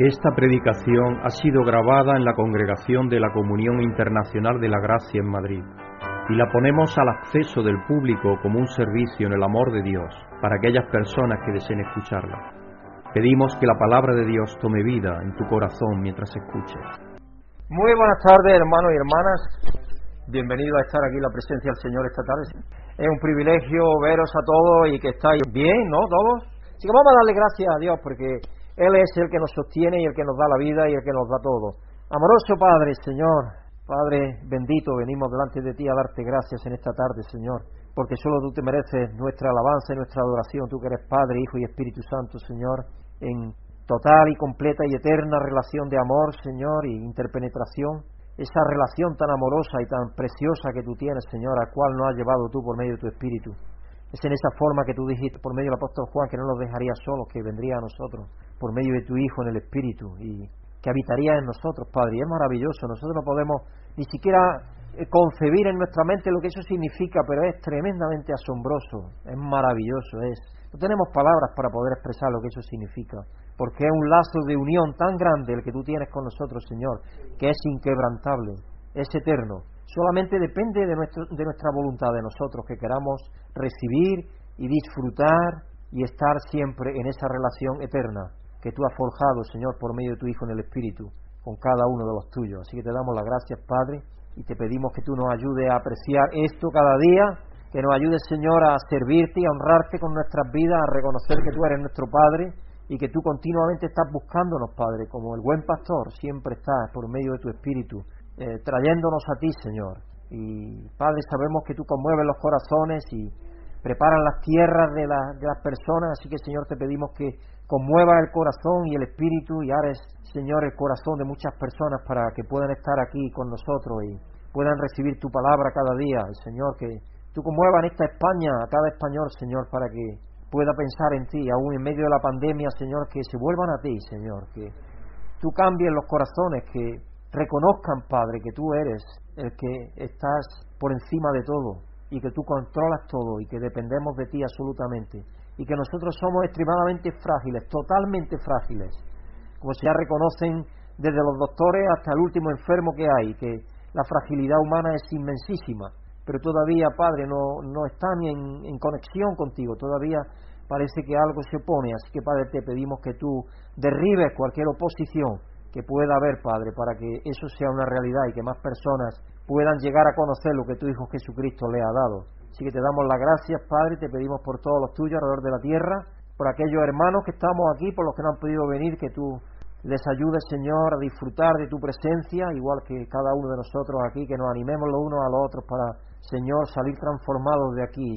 Esta predicación ha sido grabada en la Congregación de la Comunión Internacional de la Gracia en Madrid y la ponemos al acceso del público como un servicio en el amor de Dios para aquellas personas que deseen escucharla. Pedimos que la palabra de Dios tome vida en tu corazón mientras escuches. Muy buenas tardes, hermanos y hermanas. Bienvenido a estar aquí en la presencia del Señor esta tarde. Es un privilegio veros a todos y que estáis bien, ¿no? Todos. Así que vamos a darle gracias a Dios porque él es el que nos sostiene y el que nos da la vida y el que nos da todo. Amoroso Padre, Señor, Padre bendito, venimos delante de ti a darte gracias en esta tarde, Señor, porque solo tú te mereces nuestra alabanza y nuestra adoración, tú que eres Padre, Hijo y Espíritu Santo, Señor, en total y completa y eterna relación de amor, Señor, y interpenetración, esa relación tan amorosa y tan preciosa que tú tienes, Señor, a cual nos has llevado tú por medio de tu Espíritu. Es en esa forma que tú dijiste por medio del apóstol Juan que no nos dejaría solos, que vendría a nosotros por medio de tu Hijo en el Espíritu y que habitaría en nosotros, Padre. Y es maravilloso. Nosotros no podemos ni siquiera eh, concebir en nuestra mente lo que eso significa, pero es tremendamente asombroso, es maravilloso, es. No tenemos palabras para poder expresar lo que eso significa, porque es un lazo de unión tan grande el que tú tienes con nosotros, Señor, que es inquebrantable, es eterno. Solamente depende de, nuestro, de nuestra voluntad, de nosotros, que queramos recibir y disfrutar y estar siempre en esa relación eterna que tú has forjado, Señor, por medio de tu Hijo en el Espíritu, con cada uno de los tuyos. Así que te damos las gracias, Padre, y te pedimos que tú nos ayudes a apreciar esto cada día, que nos ayudes, Señor, a servirte y a honrarte con nuestras vidas, a reconocer que tú eres nuestro Padre y que tú continuamente estás buscándonos, Padre, como el buen pastor, siempre estás por medio de tu Espíritu, eh, trayéndonos a ti, Señor. Y, Padre, sabemos que tú conmueves los corazones y preparas las tierras de, de las personas, así que, Señor, te pedimos que conmueva el corazón y el espíritu y ares, Señor, el corazón de muchas personas para que puedan estar aquí con nosotros y puedan recibir tu palabra cada día. Señor, que tú conmueva en esta España a cada español, Señor, para que pueda pensar en ti, aún en medio de la pandemia, Señor, que se vuelvan a ti, Señor, que tú cambies los corazones, que reconozcan, Padre, que tú eres el que estás por encima de todo y que tú controlas todo y que dependemos de ti absolutamente y que nosotros somos extremadamente frágiles, totalmente frágiles, como se ya reconocen desde los doctores hasta el último enfermo que hay, que la fragilidad humana es inmensísima, pero todavía, Padre, no, no están en, en conexión contigo, todavía parece que algo se opone, así que, Padre, te pedimos que tú derribes cualquier oposición que pueda haber, Padre, para que eso sea una realidad y que más personas puedan llegar a conocer lo que tu Hijo Jesucristo le ha dado. Así que te damos las gracias, Padre, te pedimos por todos los tuyos alrededor de la tierra, por aquellos hermanos que estamos aquí, por los que no han podido venir, que tú les ayudes, Señor, a disfrutar de tu presencia, igual que cada uno de nosotros aquí, que nos animemos los unos a los otros para, Señor, salir transformados de aquí,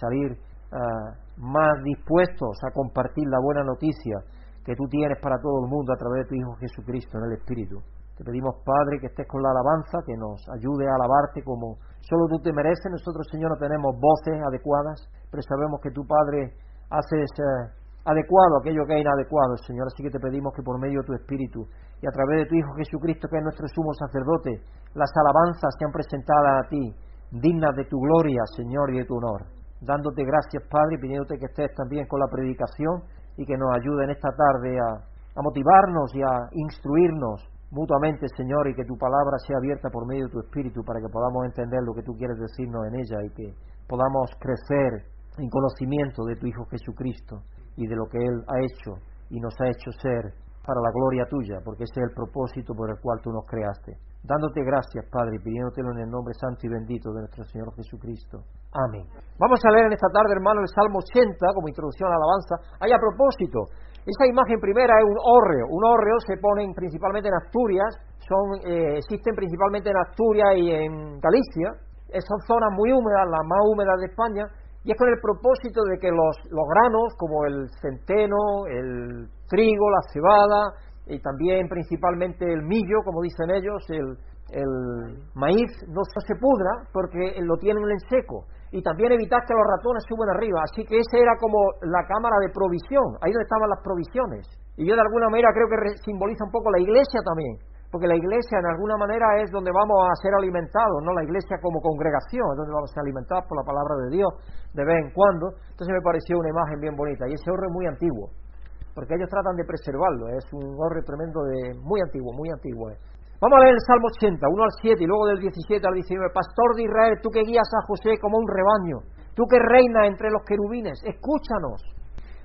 salir ah, más dispuestos a compartir la buena noticia que tú tienes para todo el mundo a través de tu Hijo Jesucristo en el Espíritu. Te pedimos, Padre, que estés con la alabanza, que nos ayude a alabarte como solo tú te mereces. Nosotros, Señor, no tenemos voces adecuadas, pero sabemos que tu Padre haces eh, adecuado aquello que es inadecuado, Señor. Así que te pedimos que por medio de tu Espíritu y a través de tu Hijo Jesucristo, que es nuestro sumo sacerdote, las alabanzas sean presentadas a ti, dignas de tu gloria, Señor, y de tu honor. Dándote gracias, Padre, y pidiéndote que estés también con la predicación y que nos ayude en esta tarde a motivarnos y a instruirnos mutuamente, Señor, y que tu palabra sea abierta por medio de tu Espíritu para que podamos entender lo que tú quieres decirnos en ella y que podamos crecer en conocimiento de tu Hijo Jesucristo y de lo que Él ha hecho y nos ha hecho ser para la gloria tuya, porque ese es el propósito por el cual tú nos creaste. Dándote gracias, Padre, y pidiéndotelo en el nombre santo y bendito de nuestro Señor Jesucristo. Amén. Vamos a leer en esta tarde, hermano, el Salmo 80 como introducción a la alabanza. Hay a propósito, esta imagen primera es un hórreo. Un hórreo se ponen principalmente en Asturias, son, eh, existen principalmente en Asturias y en Galicia. Son zonas muy húmedas, las más húmedas de España, y es con el propósito de que los, los granos, como el centeno, el trigo, la cebada, y también principalmente el millo, como dicen ellos, el, el maíz, no se pudra porque lo tienen en seco y también evitar que los ratones suban arriba. Así que esa era como la cámara de provisión, ahí donde estaban las provisiones. Y yo de alguna manera creo que simboliza un poco la iglesia también, porque la iglesia en alguna manera es donde vamos a ser alimentados, no la iglesia como congregación, es donde vamos a ser alimentados por la palabra de Dios de vez en cuando. Entonces me pareció una imagen bien bonita y ese oro es muy antiguo. porque ellos tratan de preservarlo, es un horror tremendo de muy antiguo, muy antiguo. eh. Vamos a leer el Salmo 80, 1 al 7 y luego del 17 al 19. Pastor de Israel, tú que guías a José como un rebaño, tú que reinas entre los querubines, escúchanos.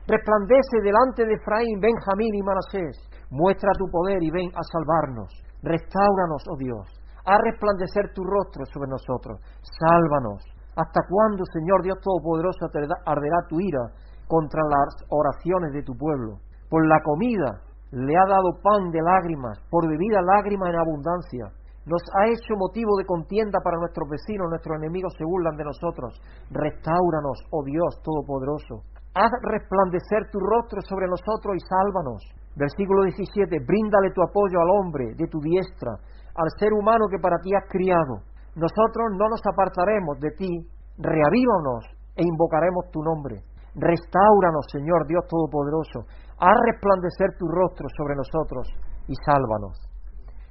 Resplandece delante de Efraín, Benjamín y Manasés. Muestra tu poder y ven a salvarnos. Restáuranos, oh Dios. Haz resplandecer tu rostro sobre nosotros. Sálvanos. ¿Hasta cuándo, Señor Dios Todopoderoso, arderá tu ira contra las oraciones de tu pueblo? Por la comida le ha dado pan de lágrimas, por bebida lágrima en abundancia. Nos ha hecho motivo de contienda para nuestros vecinos, nuestros enemigos se burlan de nosotros. Restáuranos, oh Dios Todopoderoso. Haz resplandecer tu rostro sobre nosotros y sálvanos. Versículo 17. Bríndale tu apoyo al hombre de tu diestra, al ser humano que para ti has criado. Nosotros no nos apartaremos de ti. Reavívanos e invocaremos tu nombre. Restáuranos, Señor Dios Todopoderoso. Haz resplandecer tu rostro sobre nosotros y sálvanos.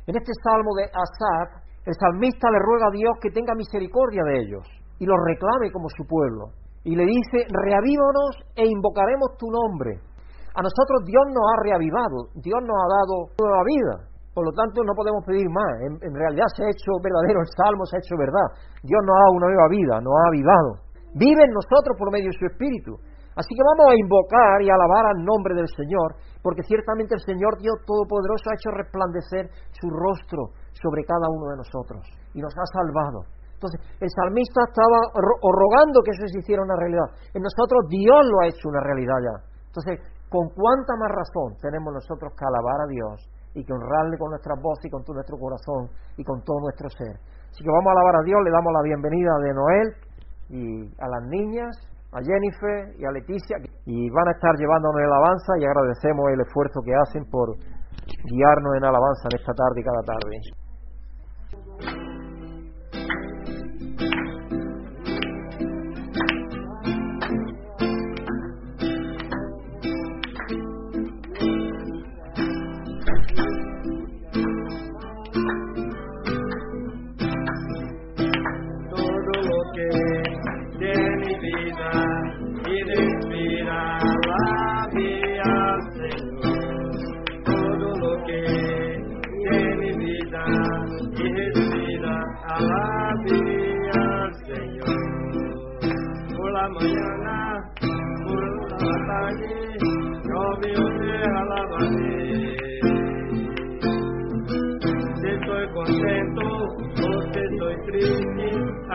En este salmo de Asaf, el salmista le ruega a Dios que tenga misericordia de ellos y los reclame como su pueblo. Y le dice, reavívanos e invocaremos tu nombre. A nosotros Dios nos ha reavivado, Dios nos ha dado nueva vida. Por lo tanto, no podemos pedir más. En, en realidad se ha hecho verdadero el salmo, se ha hecho verdad. Dios nos ha dado una nueva vida, nos ha avivado. Vive en nosotros por medio de su Espíritu. Así que vamos a invocar y alabar al nombre del Señor, porque ciertamente el Señor Dios Todopoderoso ha hecho resplandecer su rostro sobre cada uno de nosotros y nos ha salvado. Entonces, el salmista estaba ro rogando que eso se hiciera una realidad. En nosotros Dios lo ha hecho una realidad ya. Entonces, ¿con cuánta más razón tenemos nosotros que alabar a Dios y que honrarle con nuestras voces y con todo nuestro corazón y con todo nuestro ser? Así que vamos a alabar a Dios, le damos la bienvenida de Noel y a las niñas a Jennifer y a Leticia y van a estar llevándonos en alabanza y agradecemos el esfuerzo que hacen por guiarnos en alabanza en esta tarde y cada tarde.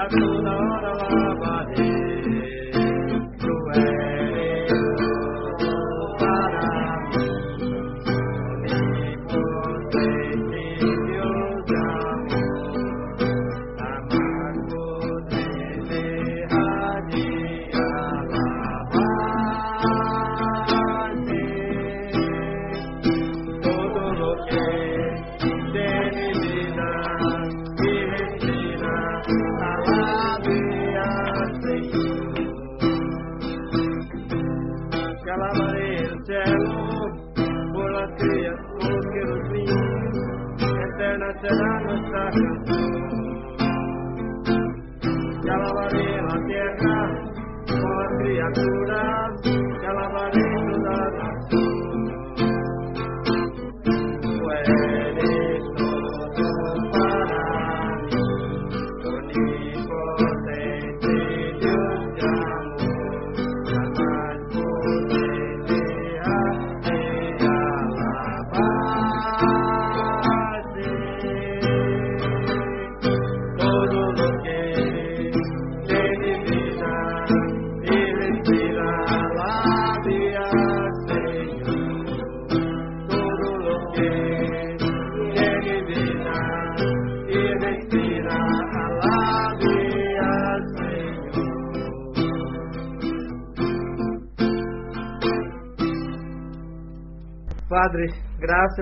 Triste, a toda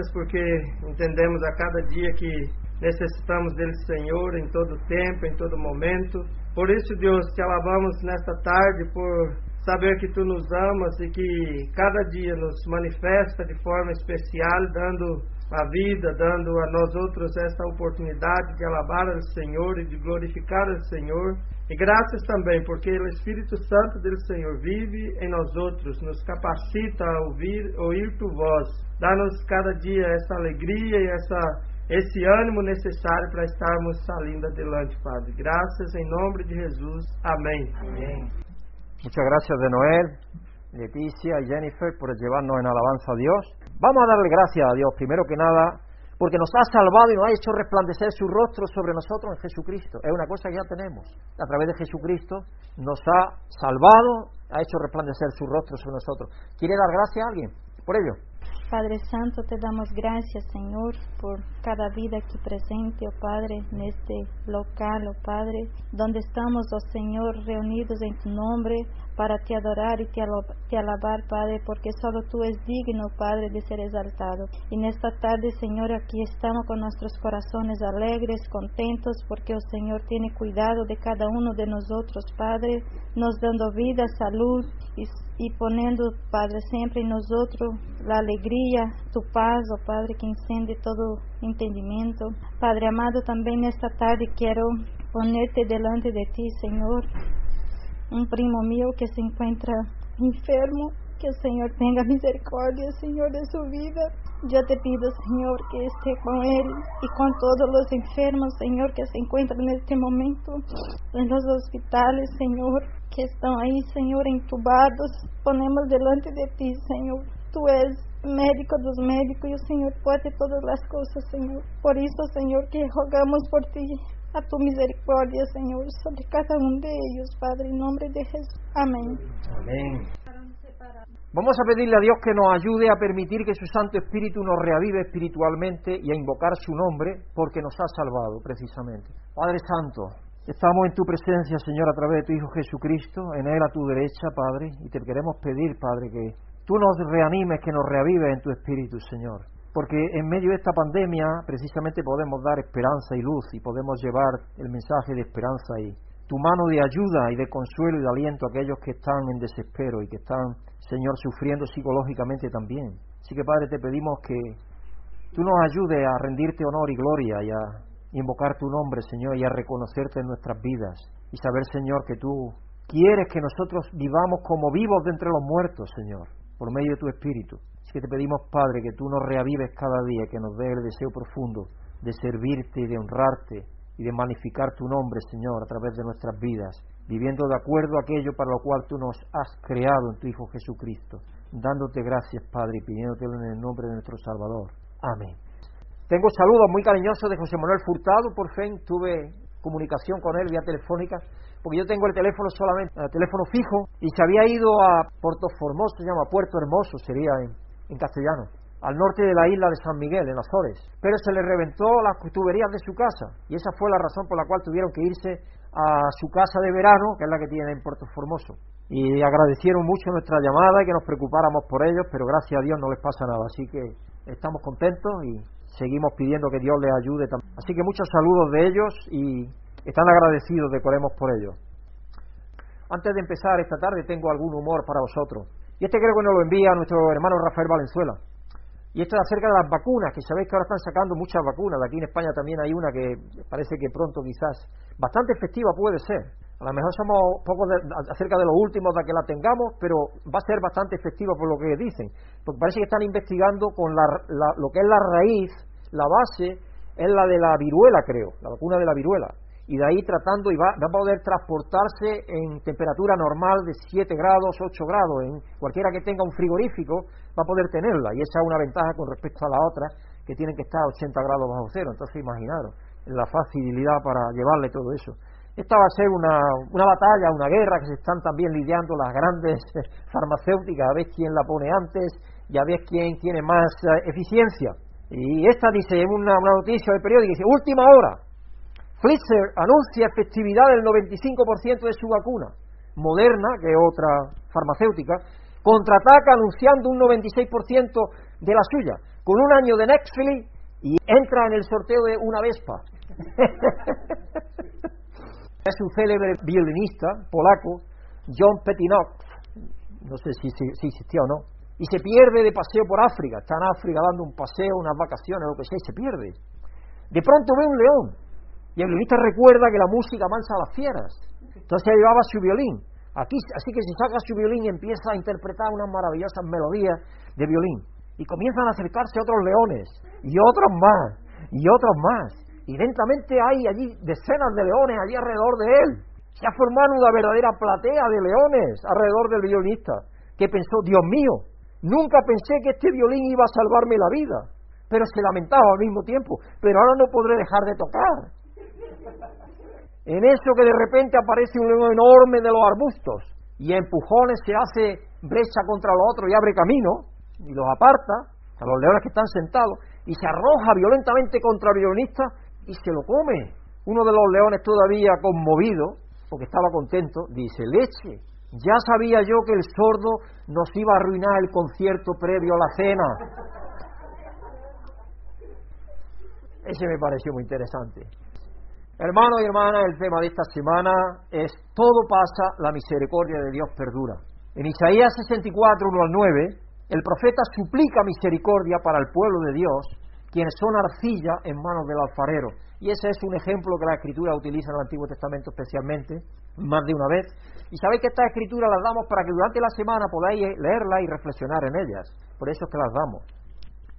graças porque entendemos a cada dia que necessitamos dele, Senhor, em todo tempo, em todo momento. Por isso, Deus, te alabamos nesta tarde por saber que tu nos amas e que cada dia nos manifesta de forma especial, dando a vida, dando a nós outros esta oportunidade de alabar ao Senhor e de glorificar ao Senhor. E graças também, porque o Espírito Santo do Senhor vive em nós outros, nos capacita a ouvir, ouvir tu voz. Dá-nos cada dia essa alegria e essa, esse ânimo necessário para estarmos saindo adelante, Padre. Graças em nome de Jesus. Amém. Amém. Muchas gracias Noel, Leticia y Jennifer por llevarnos en alabanza a Dios. Vamos a darle gracias a Dios, primero que nada, porque nos ha salvado y nos ha hecho resplandecer su rostro sobre nosotros en Jesucristo. Es una cosa que ya tenemos. A través de Jesucristo nos ha salvado, ha hecho resplandecer su rostro sobre nosotros. ¿Quiere dar gracias a alguien por ello? Padre Santo, te damos gracias, Señor, por cada vida aquí presente, oh Padre, en este local, oh Padre, donde estamos, oh Señor, reunidos en tu nombre para te adorar y te, te alabar, Padre, porque solo tú es digno, Padre, de ser exaltado. Y en esta tarde, Señor, aquí estamos con nuestros corazones alegres, contentos, porque el Señor tiene cuidado de cada uno de nosotros, Padre, nos dando vida, salud y, y poniendo, Padre, siempre en nosotros la alegría, tu paz, oh Padre, que enciende todo entendimiento. Padre amado, también esta tarde quiero ponerte delante de ti, Señor, un primo mío que se encuentra enfermo, que el Señor tenga misericordia, Señor, de su vida. Yo te pido, Señor, que esté con él y con todos los enfermos, Señor, que se encuentran en este momento en los hospitales, Señor, que están ahí, Señor, entubados. Ponemos delante de ti, Señor. Tú eres médico dos médicos y el Señor puede todas las cosas, Señor. Por eso, Señor, que rogamos por ti a tu misericordia, Señor, sobre cada uno de ellos, Padre, en nombre de Jesús. Amén. Amén. Vamos a pedirle a Dios que nos ayude a permitir que su Santo Espíritu nos reavive espiritualmente y a invocar su nombre porque nos ha salvado precisamente. Padre Santo, estamos en tu presencia, Señor, a través de tu Hijo Jesucristo, en Él a tu derecha, Padre, y te queremos pedir, Padre, que tú nos reanimes, que nos reavives en tu Espíritu, Señor porque en medio de esta pandemia precisamente podemos dar esperanza y luz y podemos llevar el mensaje de esperanza y tu mano de ayuda y de consuelo y de aliento a aquellos que están en desespero y que están, Señor, sufriendo psicológicamente también. Así que, Padre, te pedimos que tú nos ayudes a rendirte honor y gloria y a invocar tu nombre, Señor, y a reconocerte en nuestras vidas y saber, Señor, que tú quieres que nosotros vivamos como vivos de entre los muertos, Señor, por medio de tu Espíritu que te pedimos, Padre, que tú nos reavives cada día, que nos dé el deseo profundo de servirte y de honrarte y de magnificar tu nombre, Señor, a través de nuestras vidas, viviendo de acuerdo a aquello para lo cual tú nos has creado en tu Hijo Jesucristo, dándote gracias, Padre, y pidiéndotelo en el nombre de nuestro Salvador. Amén. Tengo saludos muy cariñosos de José Manuel Furtado, por fin tuve comunicación con él vía telefónica, porque yo tengo el teléfono solamente, el teléfono fijo, y se había ido a Puerto Formoso, se llama Puerto Hermoso, sería en, en castellano, al norte de la isla de San Miguel, en Azores. Pero se le reventó las tuberías de su casa y esa fue la razón por la cual tuvieron que irse a su casa de verano, que es la que tiene en Puerto Formoso. Y agradecieron mucho nuestra llamada y que nos preocupáramos por ellos, pero gracias a Dios no les pasa nada. Así que estamos contentos y seguimos pidiendo que Dios les ayude. Así que muchos saludos de ellos y están agradecidos de que oremos por ellos. Antes de empezar esta tarde tengo algún humor para vosotros. Y este creo que nos lo envía nuestro hermano Rafael Valenzuela. Y esto es acerca de las vacunas, que sabéis que ahora están sacando muchas vacunas. Aquí en España también hay una que parece que pronto quizás, bastante efectiva puede ser. A lo mejor somos poco acerca de los últimos de que la tengamos, pero va a ser bastante efectiva por lo que dicen. Porque parece que están investigando con lo que es la raíz, la base, es la de la viruela, creo, la vacuna de la viruela y de ahí tratando y va, va, a poder transportarse en temperatura normal de 7 grados, 8 grados. En cualquiera que tenga un frigorífico va a poder tenerla y esa es una ventaja con respecto a la otra que tienen que estar a 80 grados bajo cero. Entonces imaginaros la facilidad para llevarle todo eso. Esta va a ser una, una batalla, una guerra que se están también lidiando las grandes farmacéuticas, a ver quién la pone antes y a ver quién tiene más eh, eficiencia. Y esta dice, una, una noticia del periódico, dice, última hora, Pfizer anuncia efectividad del 95% de su vacuna. Moderna, que es otra farmacéutica, contraataca anunciando un 96% de la suya, con un año de Netflix y entra en el sorteo de una Vespa. es un célebre violinista polaco, John Petinock, no sé si, si, o no, y se pierde de paseo por África, está en África dando un paseo, unas vacaciones, lo que sea, y se pierde. De pronto ve un león, y el violinista recuerda que la música mansa a las fieras. Entonces llevaba su violín. Aquí, así que se saca su violín y empieza a interpretar unas maravillosas melodías de violín. Y comienzan a acercarse otros leones, y otros más, y otros más. Y lentamente hay allí decenas de leones allí alrededor de él. Se ha formado una verdadera platea de leones alrededor del violinista, que pensó, Dios mío, nunca pensé que este violín iba a salvarme la vida. Pero se lamentaba al mismo tiempo, pero ahora no podré dejar de tocar. En eso que de repente aparece un león enorme de los arbustos y empujones se hace brecha contra los otros y abre camino y los aparta a los leones que están sentados y se arroja violentamente contra el violinista y se lo come. Uno de los leones todavía conmovido, porque estaba contento, dice, leche, ya sabía yo que el sordo nos iba a arruinar el concierto previo a la cena. Ese me pareció muy interesante. Hermanos y hermanas, el tema de esta semana es Todo pasa, la misericordia de Dios perdura. En Isaías 64, 1 al 9, el profeta suplica misericordia para el pueblo de Dios, quienes son arcilla en manos del alfarero. Y ese es un ejemplo que la Escritura utiliza en el Antiguo Testamento especialmente, más de una vez. Y sabéis que estas escrituras las damos para que durante la semana podáis leerlas y reflexionar en ellas. Por eso es que las damos.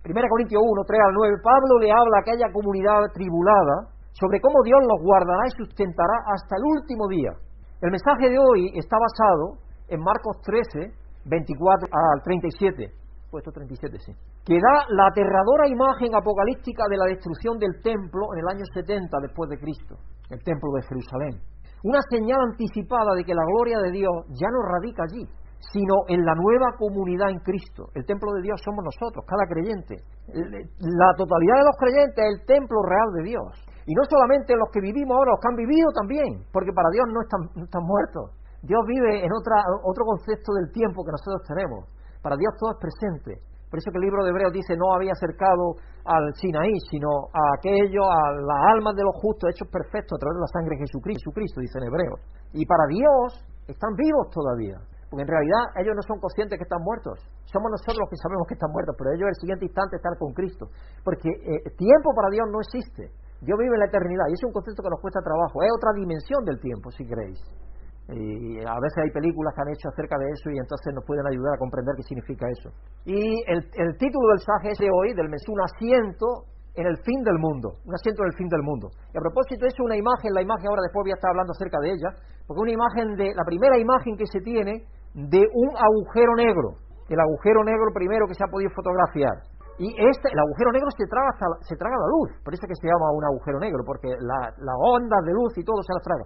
1 Corintios 1, 3 al 9, Pablo le habla a aquella comunidad tribulada sobre cómo Dios los guardará y sustentará hasta el último día. El mensaje de hoy está basado en Marcos 13, 24 al 37, puesto 37, sí, que da la aterradora imagen apocalíptica de la destrucción del templo en el año 70 después de Cristo, el templo de Jerusalén. Una señal anticipada de que la gloria de Dios ya no radica allí, sino en la nueva comunidad en Cristo. El templo de Dios somos nosotros, cada creyente. La totalidad de los creyentes es el templo real de Dios. Y no solamente los que vivimos ahora, los que han vivido también, porque para Dios no están, muertos. Dios vive en otra, otro concepto del tiempo que nosotros tenemos. Para Dios todo es presente. Por eso que el libro de Hebreos dice, no había acercado al Sinaí, sino a aquello, a las almas de los justos hechos perfectos a través de la sangre de Jesucristo, Jesucristo dice Hebreos. Y para Dios están vivos todavía. Porque en realidad ellos no son conscientes que están muertos. Somos nosotros los que sabemos que están muertos, pero ellos el siguiente instante están con Cristo. Porque eh, tiempo para Dios no existe. Dios vive en la eternidad y es un concepto que nos cuesta trabajo. Es otra dimensión del tiempo, si queréis. Y a veces hay películas que han hecho acerca de eso y entonces nos pueden ayudar a comprender qué significa eso. Y el, título del mensaje es de hoy, del mes, un asiento en el fin del mundo, un asiento en el fin del mundo. Y a propósito, es una imagen, la imagen ahora después voy a estar hablando acerca de ella, porque una imagen de, la primera imagen que se tiene de un agujero negro, el agujero negro primero que se ha podido fotografiar. Y este, el agujero negro se traga, se traga la luz, por eso que se llama un agujero negro, porque las la ondas de luz y todo se las traga.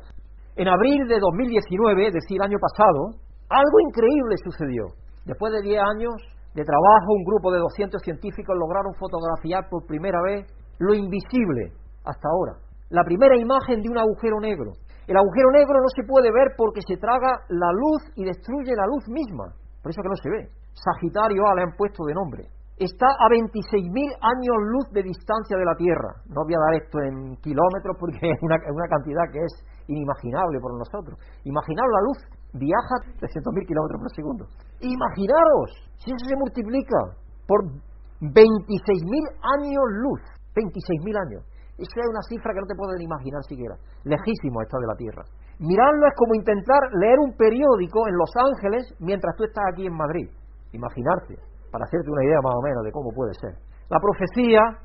En abril de 2019, es decir, año pasado, algo increíble sucedió. Después de 10 años de trabajo, un grupo de 200 científicos lograron fotografiar por primera vez lo invisible hasta ahora. La primera imagen de un agujero negro. El agujero negro no se puede ver porque se traga la luz y destruye la luz misma. Por eso que no se ve. Sagitario A le han puesto de nombre está a 26.000 años luz de distancia de la Tierra. No voy a dar esto en kilómetros porque es una, cantidad que es inimaginable por nosotros. Imaginaros la luz viaja 300.000 kilómetros por segundo. Imaginaros, si eso se multiplica por 26.000 años luz, 26.000 años. Eso es una cifra que no te pueden imaginar siquiera. Lejísimo está de la Tierra. Mirarlo es como intentar leer un periódico en Los Ángeles mientras tú estás aquí en Madrid. Imaginarte para hacerte una idea más o menos de cómo puede ser. La profecía,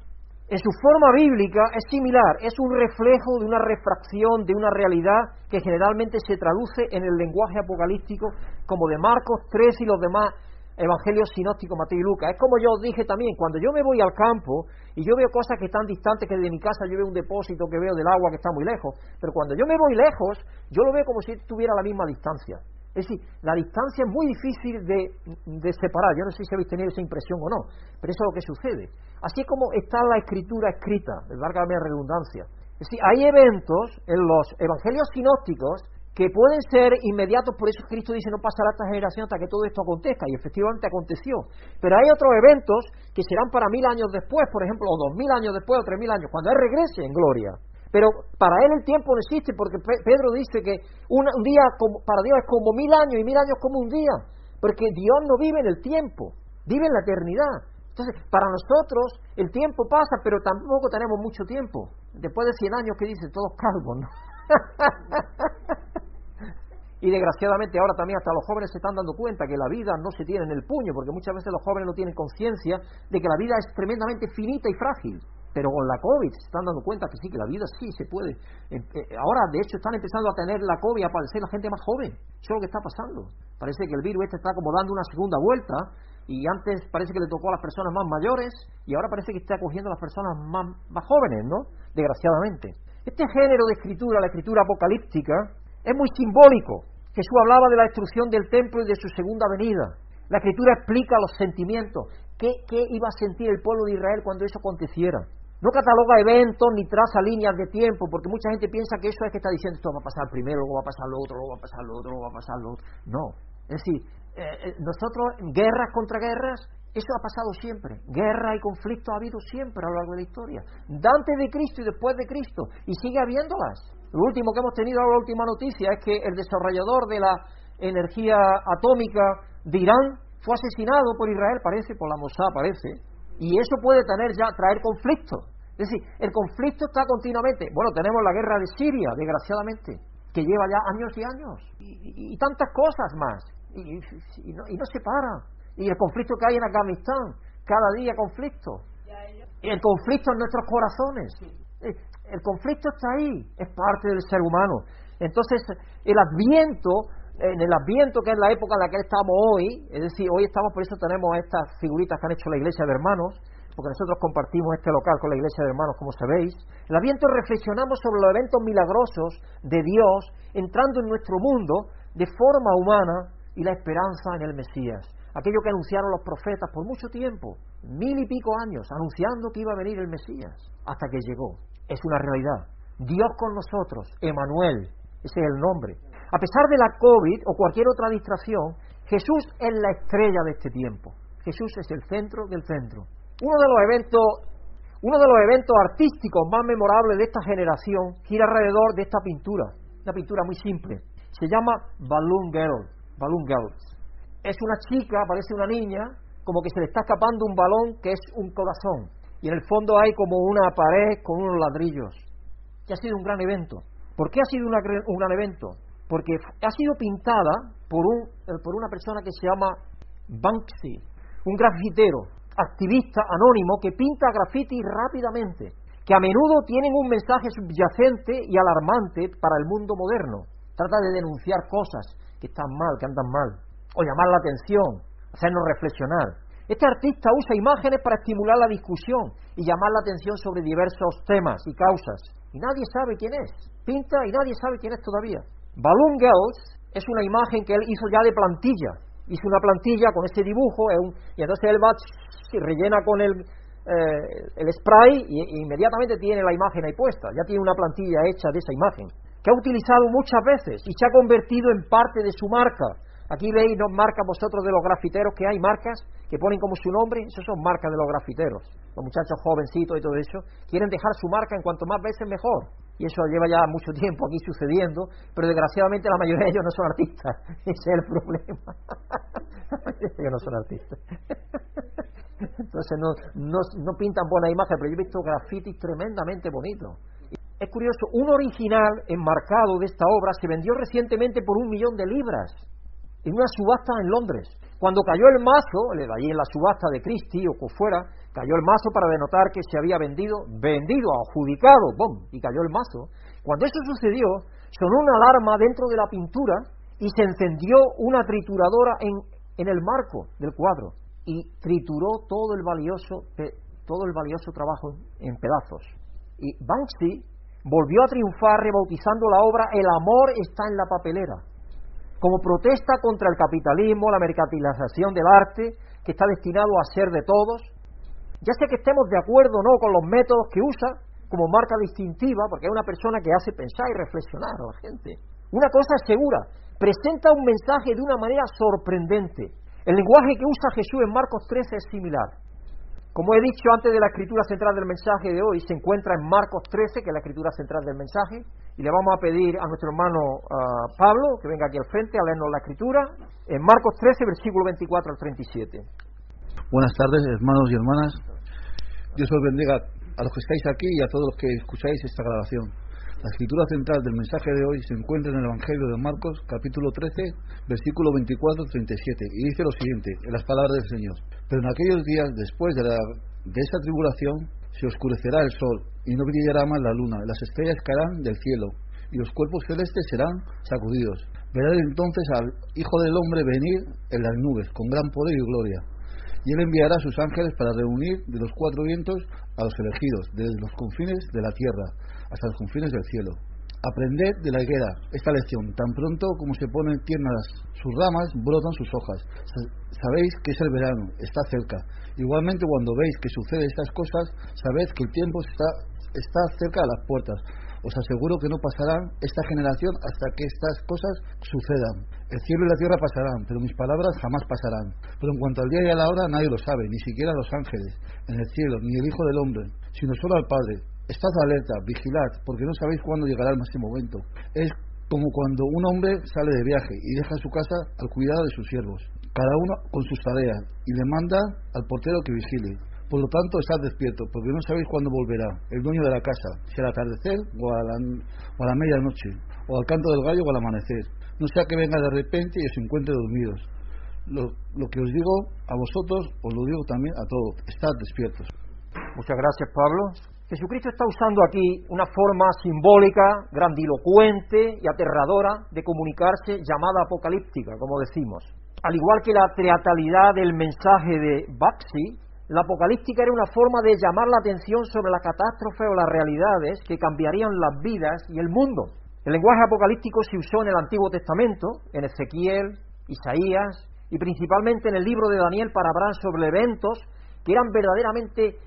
en su forma bíblica, es similar, es un reflejo de una refracción de una realidad que generalmente se traduce en el lenguaje apocalíptico como de Marcos 3 y los demás evangelios sinópticos Mateo y Lucas. Es como yo os dije también, cuando yo me voy al campo y yo veo cosas que están distantes, que de mi casa yo veo un depósito que veo del agua que está muy lejos, pero cuando yo me voy lejos, yo lo veo como si estuviera a la misma distancia. Es decir, la distancia es muy difícil de, separar. Yo no sé si habéis tenido esa impresión o no, pero eso es lo que sucede. Así es como está la escritura escrita, valga la redundancia. Es decir, hay eventos en los evangelios sinópticos que pueden ser inmediatos, por eso Cristo dice no pasará esta generación hasta que todo esto acontezca, y efectivamente aconteció. Pero hay otros eventos que serán para mil años después, por ejemplo, o dos mil años después, o tres mil años, cuando Él regrese en gloria. Pero para él el tiempo no existe porque Pedro dice que un, día para Dios es como mil años y mil años como un día. porque Dios no vive en el tiempo, vive en la eternidad. Entonces, para nosotros el tiempo pasa, pero tampoco tenemos mucho tiempo. Después de 100 años, ¿qué dicen? Todos calvos, ¿no? Y desgraciadamente ahora también hasta los jóvenes se están dando cuenta que la vida no se tiene en el puño, porque muchas veces los jóvenes no tienen conciencia de que la vida es tremendamente finita y frágil. Pero con la COVID se están dando cuenta que sí, que la vida sí se puede. Eh, ahora, de hecho, están empezando a tener la COVID a aparecer la gente más joven. Eso es lo que está pasando. Parece que el virus este está como dando una segunda vuelta y antes parece que le tocó a las personas más mayores y ahora parece que está cogiendo a las personas más, más jóvenes, ¿no? Desgraciadamente. Este género de escritura, la escritura apocalíptica, es muy simbólico. Jesús hablaba de la destrucción del templo y de su segunda venida. La escritura explica los sentimientos. ¿Qué, iba a sentir el pueblo de Israel cuando eso aconteciera? No cataloga eventos ni traza líneas de tiempo, porque mucha gente piensa que eso es que está diciendo esto va a pasar primero, luego va a pasar lo otro, luego va a pasar lo otro, luego va a pasar lo otro. No. Es decir, eh, eh, nosotros, guerras contra guerras, eso ha pasado siempre. Guerra y conflicto ha habido siempre a lo largo de la historia. Antes de Cristo y después de Cristo. Y sigue habiéndolas. Lo último que hemos tenido, la última noticia, es que el desarrollador de la energía atómica de Irán fue asesinado por Israel, parece, por la Mossad, parece. Y eso puede tener ya, traer conflicto. Es decir, el conflicto está continuamente. Bueno, tenemos la guerra de Siria, desgraciadamente, que lleva ya años y años. Y, tantas cosas más. Y, no, y no se para y el conflicto que hay en Afganistán, cada día conflicto. Y el conflicto en nuestros corazones. Eh, el conflicto está ahí, es parte del ser humano. Entonces, el adviento, en el adviento que es la época en la que estamos hoy, es decir, hoy estamos, por eso tenemos estas figuritas que han hecho la iglesia de hermanos, porque nosotros compartimos este local con la iglesia de hermanos, como sabéis. El adviento reflexionamos sobre los eventos milagrosos de Dios entrando en nuestro mundo de forma humana y la esperanza en el Mesías aquello que anunciaron los profetas por mucho tiempo, mil y pico años, anunciando que iba a venir el Mesías, hasta que llegó. Es una realidad. Dios con nosotros, Emanuel, ese es el nombre. A pesar de la COVID o cualquier otra distracción, Jesús es la estrella de este tiempo. Jesús es el centro del centro. Uno de los eventos, uno de los eventos artísticos más memorables de esta generación gira alrededor de esta pintura, una pintura muy simple. Se llama Balloon Girl, Balloon Girls es una chica, parece una niña, como que se le está escapando un balón que es un corazón. Y en el fondo hay como una pared con unos ladrillos. Que ha sido un gran evento. ¿Por qué ha sido un gran evento? Porque ha sido pintada por, un, eh, por una persona que se llama Banksy, un grafitero, activista anónimo que pinta graffiti rápidamente, que a menudo tienen un mensaje subyacente y alarmante para el mundo moderno. Trata de denunciar cosas que están mal, que andan mal o llamar la atención, hacernos reflexionar. Este artista usa imágenes para estimular la discusión y llamar la atención sobre diversos temas y causas. Y nadie sabe quién es. Pinta y nadie sabe quién es todavía. Balloon Girls es una imagen que él hizo ya de plantilla. Hizo una plantilla con este dibujo y entonces él va y rellena con el, eh, spray y, inmediatamente tiene la imagen ahí puesta. Ya tiene una plantilla hecha de esa imagen que ha utilizado muchas veces y se ha convertido en parte de su marca Aquí veis dos marcas vosotros de los grafiteros que hay, marcas que ponen como su nombre, esos son marcas de los grafiteros. Los muchachos jovencitos y todo eso quieren dejar su marca en cuanto más veces mejor. Y eso lleva ya mucho tiempo aquí sucediendo, pero desgraciadamente la mayoría de ellos no son artistas. Ese es el problema. ellos no son artistas. Entonces no, no, no pintan buena imagen, pero yo he visto grafitis tremendamente bonitos. Es curioso, un original enmarcado de esta obra se vendió recientemente por un millón de libras en una subasta en Londres. Cuando cayó el mazo, allí en la subasta de Christie o fuera, cayó el mazo para denotar que se había vendido, vendido, adjudicado, ¡bum! y cayó el mazo. Cuando eso sucedió, sonó una alarma dentro de la pintura y se encendió una trituradora en, en el marco del cuadro y trituró todo el valioso, todo el valioso trabajo en pedazos. Y Banksy volvió a triunfar rebautizando la obra El amor está en la papelera como protesta contra el capitalismo, la mercantilización del arte, que está destinado a ser de todos, ya sea que estemos de acuerdo o no con los métodos que usa como marca distintiva, porque es una persona que hace pensar y reflexionar a la gente. Una cosa es segura, presenta un mensaje de una manera sorprendente. El lenguaje que usa Jesús en Marcos 13 es similar. Como he dicho antes de la escritura central del mensaje de hoy, se encuentra en Marcos 13, que es la escritura central del mensaje, y le vamos a pedir a nuestro hermano ah, Pablo que venga aquí al frente a leernos la escritura en Marcos 13, versículo 24 al 37. Buenas tardes, hermanos y hermanas. Dios os bendiga a los que estáis aquí y a todos los que escucháis esta grabación. La escritura central del mensaje de hoy se encuentra en el Evangelio de Marcos, capítulo 13, versículo 24-37, y dice lo siguiente, en las palabras del Señor. Pero en aquellos días, después de, la, de esa tribulación, se oscurecerá el sol, y no brillará más la luna, las estrellas caerán del cielo, y los cuerpos celestes serán sacudidos. Verán entonces al Hijo del Hombre venir en las nubes, con gran poder y gloria. Y él enviará a sus ángeles para reunir de los cuatro vientos a los elegidos, desde los confines de la tierra hasta los confines del cielo. Aprended de la higuera esta lección. Tan pronto como se ponen tiernas sus ramas, brotan sus hojas. Sabéis que es el verano, está cerca. Igualmente cuando veis que sucede estas cosas, sabed que el tiempo está, está cerca de las puertas. Os aseguro que no pasarán esta generación hasta que estas cosas sucedan. El cielo y la tierra pasarán, pero mis palabras jamás pasarán. Pero en cuanto al día y a la hora, nadie lo sabe, ni siquiera los ángeles en el cielo, ni el Hijo del Hombre, sino solo al Padre. Estad alerta, vigilad, porque no sabéis cuándo llegará el máximo momento. Es como cuando un hombre sale de viaje y deja su casa al cuidado de sus siervos, cada uno con sus tareas, y le manda al portero que vigile. Por lo tanto, estad despierto, porque no sabéis cuándo volverá el dueño de la casa, si al atardecer o a la, o a la medianoche, o al canto del gallo o al amanecer. No sea que venga de repente y os encuentre dormidos. Lo, lo que os digo a vosotros, os lo digo también a todos. Estad despiertos. Muchas gracias, Pablo. Jesucristo está usando aquí una forma simbólica, grandilocuente y aterradora de comunicarse llamada apocalíptica, como decimos. Al igual que la teatralidad del mensaje de Baxi, la apocalíptica era una forma de llamar la atención sobre la catástrofe o las realidades que cambiarían las vidas y el mundo. El lenguaje apocalíptico se usó en el Antiguo Testamento, en Ezequiel, Isaías y principalmente en el libro de Daniel para hablar sobre eventos que eran verdaderamente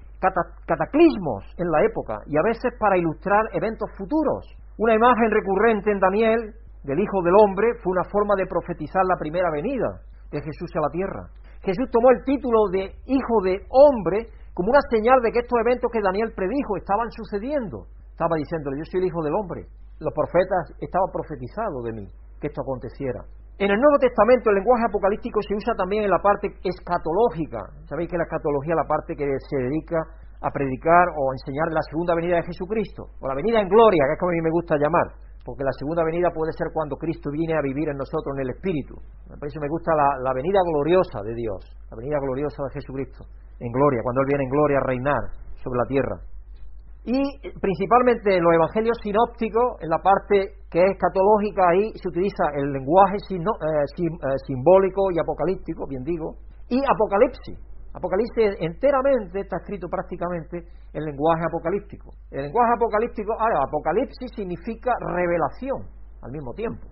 cataclismos en la época y a veces para ilustrar eventos futuros. Una imagen recurrente en Daniel del Hijo del Hombre fue una forma de profetizar la primera venida de Jesús a la tierra. Jesús tomó el título de Hijo de Hombre como una señal de que estos eventos que Daniel predijo estaban sucediendo. Estaba diciéndole, yo soy el Hijo del Hombre. Los profetas estaban profetizados de mí, que esto aconteciera. En el Nuevo Testamento el lenguaje apocalíptico se usa también en la parte escatológica. Sabéis que la escatología es la parte que se dedica a predicar o a enseñar la segunda venida de Jesucristo, o la venida en gloria, que es como a mí me gusta llamar, porque la segunda venida puede ser cuando Cristo viene a vivir en nosotros en el Espíritu. Por eso me gusta la, la venida gloriosa de Dios, la venida gloriosa de Jesucristo, en gloria, cuando Él viene en gloria a reinar sobre la tierra. Y principalmente en los evangelios sinópticos, en la parte que es escatológica, ahí se utiliza el lenguaje eh, eh, simbólico y apocalíptico, bien digo, y apocalipsis. Apocalipsis enteramente está escrito prácticamente en lenguaje apocalíptico. El lenguaje apocalíptico, ahora, apocalipsis significa revelación al mismo tiempo.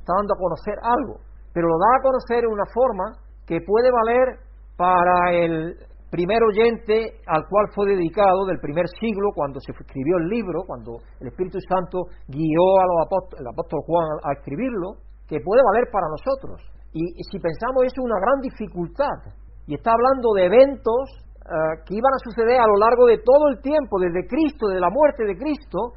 Está dando a conocer algo, pero lo da a conocer en una forma que puede valer para el primer oyente al cual fue dedicado del primer siglo, cuando se escribió el libro, cuando el Espíritu Santo guió a los apóstol Juan a escribirlo, que puede valer para nosotros. Y, si pensamos es una gran dificultad. Y está hablando de eventos eh, que iban a suceder a lo largo de todo el tiempo, desde Cristo, desde la muerte de Cristo,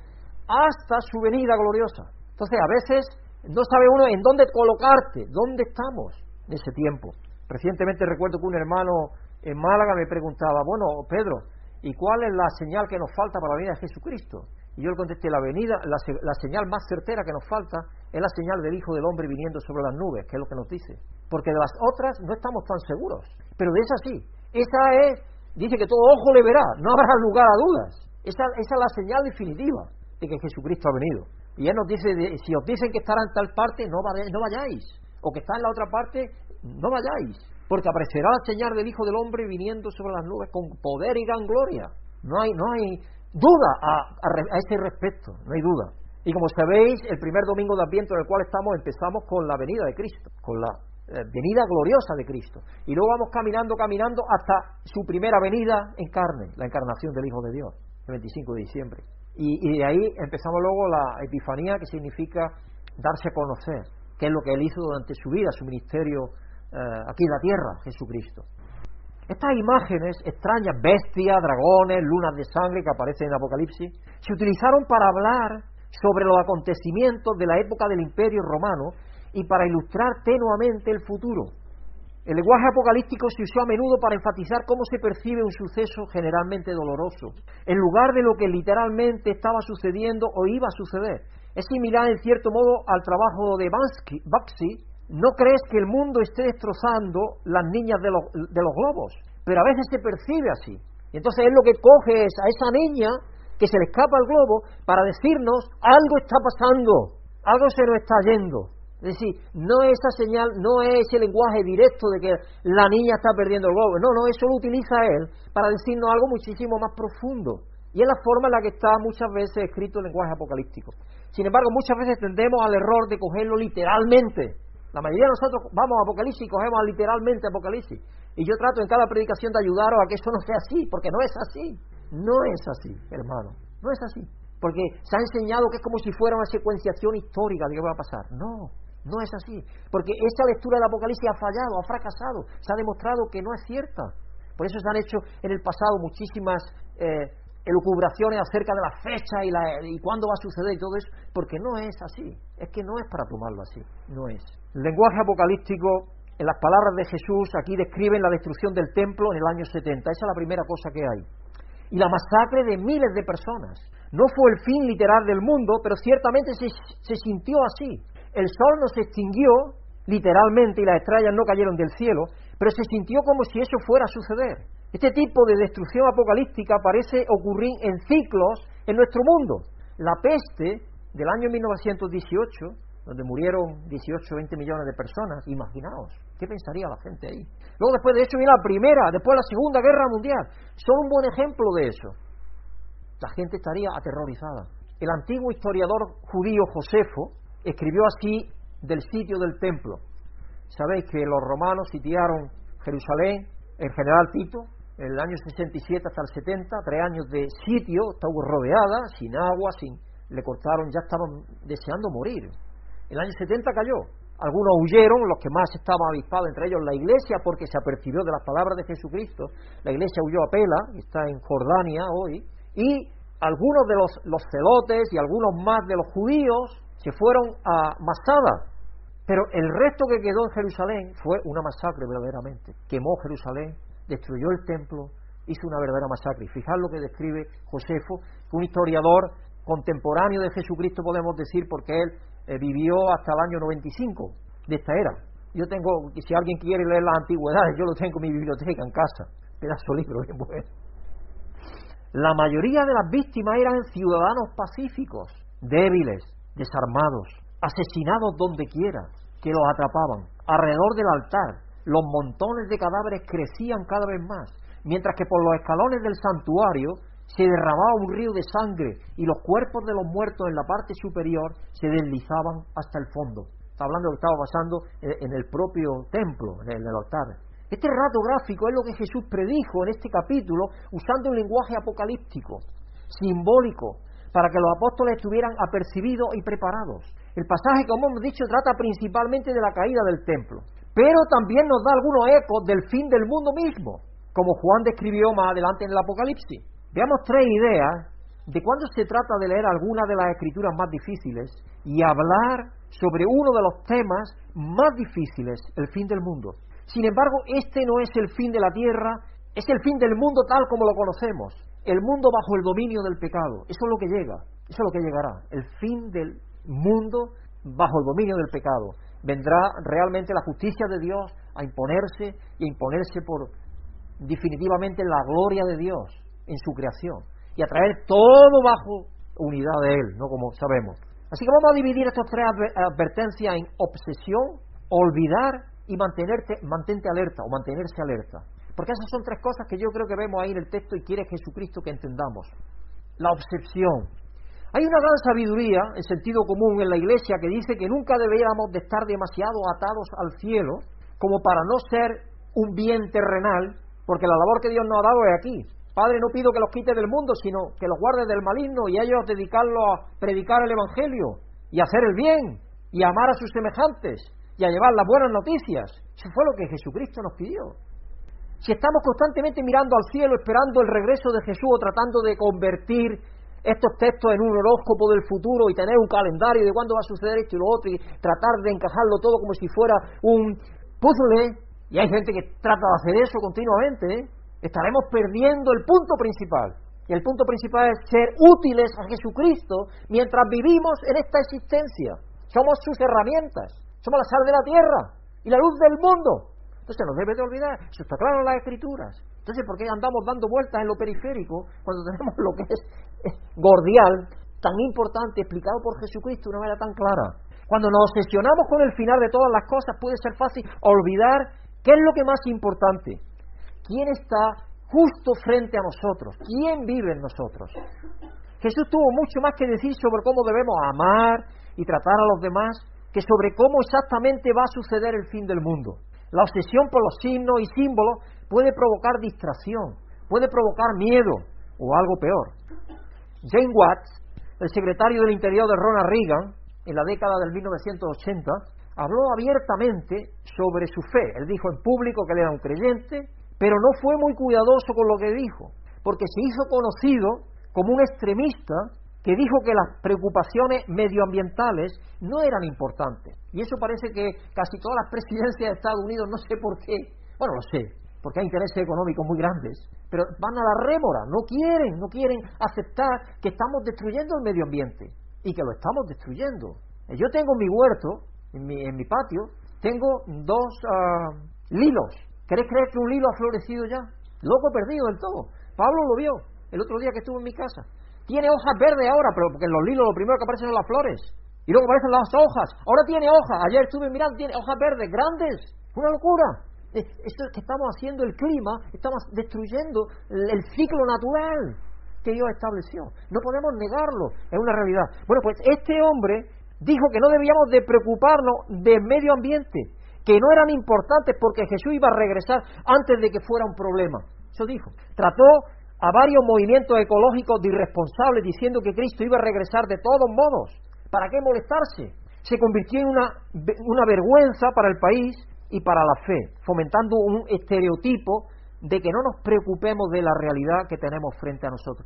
hasta su venida gloriosa. Entonces, a veces no sabe uno en dónde colocarte, dónde estamos en ese tiempo. Recientemente recuerdo que un hermano en Málaga me preguntaba, bueno, Pedro, ¿y cuál es la señal que nos falta para la venida de Jesucristo? Y yo le contesté, la venida, la, señal más certera que nos falta es la señal del Hijo del Hombre viniendo sobre las nubes, que es lo que nos dice. Porque de las otras no estamos tan seguros, pero de esa sí. Esa es, dice que todo ojo le verá, no habrá lugar a dudas. Esa, esa es la señal definitiva de que Jesucristo ha venido. Y él nos dice, si os dicen que estará en tal parte, no, no vayáis. O que está en la otra parte, no vayáis porque aparecerá la señal del Hijo del Hombre viniendo sobre las nubes con poder y gran gloria. No hay, no hay duda a, a, ese respecto, no hay duda. Y como sabéis, el primer domingo de Adviento en el cual estamos, empezamos con la venida de Cristo, con la venida gloriosa de Cristo. Y luego vamos caminando, caminando hasta su primera venida en carne, la encarnación del Hijo de Dios, el 25 de diciembre. Y, y de ahí empezamos luego la Epifanía, que significa darse a conocer, que es lo que él hizo durante su vida, su ministerio eh, aquí en la tierra, Jesucristo. Estas imágenes extrañas, bestias, dragones, lunas de sangre que aparecen en Apocalipsis, se utilizaron para hablar sobre los acontecimientos de la época del Imperio Romano y para ilustrar tenuamente el futuro. El lenguaje apocalíptico se usó a menudo para enfatizar cómo se percibe un suceso generalmente doloroso, en lugar de lo que literalmente estaba sucediendo o iba a suceder. Es similar en cierto modo al trabajo de Baxi. No crees que el mundo esté destrozando las niñas de los, de los globos, pero a veces se percibe así. Y entonces es lo que coge es a esa niña que se le escapa el globo para decirnos algo está pasando, algo se nos está yendo. Es decir, no es esa señal, no es ese lenguaje directo de que la niña está perdiendo el globo. No, no, eso lo utiliza él para decirnos algo muchísimo más profundo. Y es la forma en la que está muchas veces escrito el lenguaje apocalíptico. Sin embargo, muchas veces tendemos al error de cogerlo literalmente. La mayoría de nosotros vamos a Apocalipsis y cogemos literalmente Apocalipsis. Y yo trato en cada predicación de ayudaros a que eso no sea así, porque no es así. No es así, hermano. No es así. Porque se ha enseñado que es como si fuera una secuenciación histórica de qué va a pasar. No, no es así. Porque esa lectura del Apocalipsis ha fallado, ha fracasado. Se ha demostrado que no es cierta. Por eso se han hecho en el pasado muchísimas eh, elucubraciones acerca de la fecha y, la, y cuándo va a suceder y todo eso. Porque no es así. Es que no es para tomarlo así. No es. El lenguaje apocalíptico en las palabras de Jesús aquí describen la destrucción del templo en el año 70. Esa es la primera cosa que hay y la masacre de miles de personas. No fue el fin literal del mundo, pero ciertamente se, se sintió así. El sol no se extinguió literalmente y las estrellas no cayeron del cielo, pero se sintió como si eso fuera a suceder. Este tipo de destrucción apocalíptica parece ocurrir en ciclos en nuestro mundo. La peste del año 1918 donde murieron 18 20 millones de personas, imaginaos, ¿qué pensaría la gente ahí? Luego después de eso viene la primera, después la segunda guerra mundial, son un buen ejemplo de eso. La gente estaría aterrorizada. El antiguo historiador judío Josefo escribió así del sitio del templo. Sabéis que los romanos sitiaron Jerusalén, el general Tito, en el año 67 hasta el 70, tres años de sitio, estuvo rodeada, sin agua, sin, le cortaron, ya estaban deseando morir. El año 70 cayó. Algunos huyeron, los que más estaban avispados, entre ellos la iglesia, porque se apercibió de las palabras de Jesucristo. La iglesia huyó a Pela, está en Jordania hoy. Y algunos de los, los celotes y algunos más de los judíos se fueron a Masada. Pero el resto que quedó en Jerusalén fue una masacre verdaderamente. Quemó Jerusalén, destruyó el templo, hizo una verdadera masacre. Y fijad lo que describe Josefo, un historiador contemporáneo de Jesucristo, podemos decir, porque él eh, vivió hasta el año 95 de esta era. Yo tengo, si alguien quiere leer las antigüedades, yo lo tengo en mi biblioteca en casa. Pedazo de libro, bien bueno. La mayoría de las víctimas eran ciudadanos pacíficos, débiles, desarmados, asesinados donde quiera, que los atrapaban. Alrededor del altar, los montones de cadáveres crecían cada vez más, mientras que por los escalones del santuario se derramaba un río de sangre y los cuerpos de los muertos en la parte superior se deslizaban hasta el fondo. Está hablando de lo que estaba pasando en el propio templo, en el altar. Este rato gráfico es lo que Jesús predijo en este capítulo usando un lenguaje apocalíptico, simbólico, para que los apóstoles estuvieran apercibidos y preparados. El pasaje, como hemos dicho, trata principalmente de la caída del templo, pero también nos da algunos ecos del fin del mundo mismo, como Juan describió más adelante en el Apocalipsis. Veamos tres ideas de cuándo se trata de leer alguna de las escrituras más difíciles y hablar sobre uno de los temas más difíciles, el fin del mundo. Sin embargo, este no es el fin de la tierra, es el fin del mundo tal como lo conocemos, el mundo bajo el dominio del pecado. Eso es lo que llega, eso es lo que llegará, el fin del mundo bajo el dominio del pecado. Vendrá realmente la justicia de Dios a imponerse y a imponerse por definitivamente la gloria de Dios en su creación y a traer todo bajo unidad de Él, ¿no? Como sabemos. Así que vamos a dividir estas tres advertencias en obsesión, olvidar y mantenerte, mantente alerta o mantenerse alerta. Porque esas son tres cosas que yo creo que vemos ahí en el texto y quiere Jesucristo que entendamos. La obsesión. Hay una gran sabiduría en sentido común en la iglesia que dice que nunca deberíamos de estar demasiado atados al cielo como para no ser un bien terrenal, porque la labor que Dios nos ha dado es aquí. Padre, no pido que los quite del mundo, sino que los guarde del maligno y a ellos dedicarlo a predicar el Evangelio y hacer el bien y amar a sus semejantes y a llevar las buenas noticias. Eso fue lo que Jesucristo nos pidió. Si estamos constantemente mirando al cielo esperando el regreso de Jesús o tratando de convertir estos textos en un horóscopo del futuro y tener un calendario de cuándo va a suceder esto y lo otro y tratar de encajarlo todo como si fuera un puzzle. Y hay gente que trata de hacer eso continuamente. ¿eh? Estaremos perdiendo el punto principal. Y el punto principal es ser útiles a Jesucristo mientras vivimos en esta existencia. Somos sus herramientas, somos la sal de la tierra y la luz del mundo. Entonces nos debe de olvidar, eso está claro en las escrituras. Entonces, ¿por qué andamos dando vueltas en lo periférico cuando tenemos lo que es gordial, tan importante, explicado por Jesucristo de una manera tan clara? Cuando nos obsesionamos con el final de todas las cosas, puede ser fácil olvidar qué es lo que más importante. ¿Quién está justo frente a nosotros. ¿Quién vive en nosotros? Jesús tuvo mucho más que decir sobre cómo debemos amar y tratar a los demás que sobre cómo exactamente va a suceder el fin del mundo. La obsesión por los signos y símbolos puede provocar distracción, puede provocar miedo o algo peor. Jane Watts, el secretario del Interior de Ronald Reagan, en la década del 1980, habló abiertamente sobre su fe. Él dijo en público que él era un creyente, pero no fue muy cuidadoso con lo que dijo, porque se hizo conocido como un extremista que dijo que las preocupaciones medioambientales no eran importantes. Y eso parece que casi todas las presidencias de Estados Unidos, no sé por qué, bueno, lo sé, porque hay intereses económicos muy grandes, pero van a la rémora, no quieren, no quieren aceptar que estamos destruyendo el medio ambiente y que lo estamos destruyendo. Yo tengo mi huerto, en mi, en mi patio, tengo dos uh, lilos ¿Querés creer que un lilo ha florecido ya? Loco perdido del todo. Pablo lo vio el otro día que estuvo en mi casa. Tiene hojas verdes ahora, pero porque en los lilos lo primero que aparecen son las flores. Y luego aparecen las hojas. Ahora tiene hojas. Ayer estuve mirando, tiene hojas verdes grandes. Una locura. Esto que estamos haciendo el clima, estamos destruyendo el ciclo natural que Dios estableció. No podemos negarlo, es una realidad. Bueno, pues este hombre dijo que no debíamos de preocuparnos del medio ambiente, que no eran importantes porque Jesús iba a regresar antes de que fuera un problema. Eso dijo. Trató a varios movimientos ecológicos de irresponsables diciendo que Cristo iba a regresar de todos modos. ¿Para qué molestarse? Se convirtió en una, una vergüenza para el país y para la fe, fomentando un estereotipo de que no nos preocupemos de la realidad que tenemos frente a nosotros.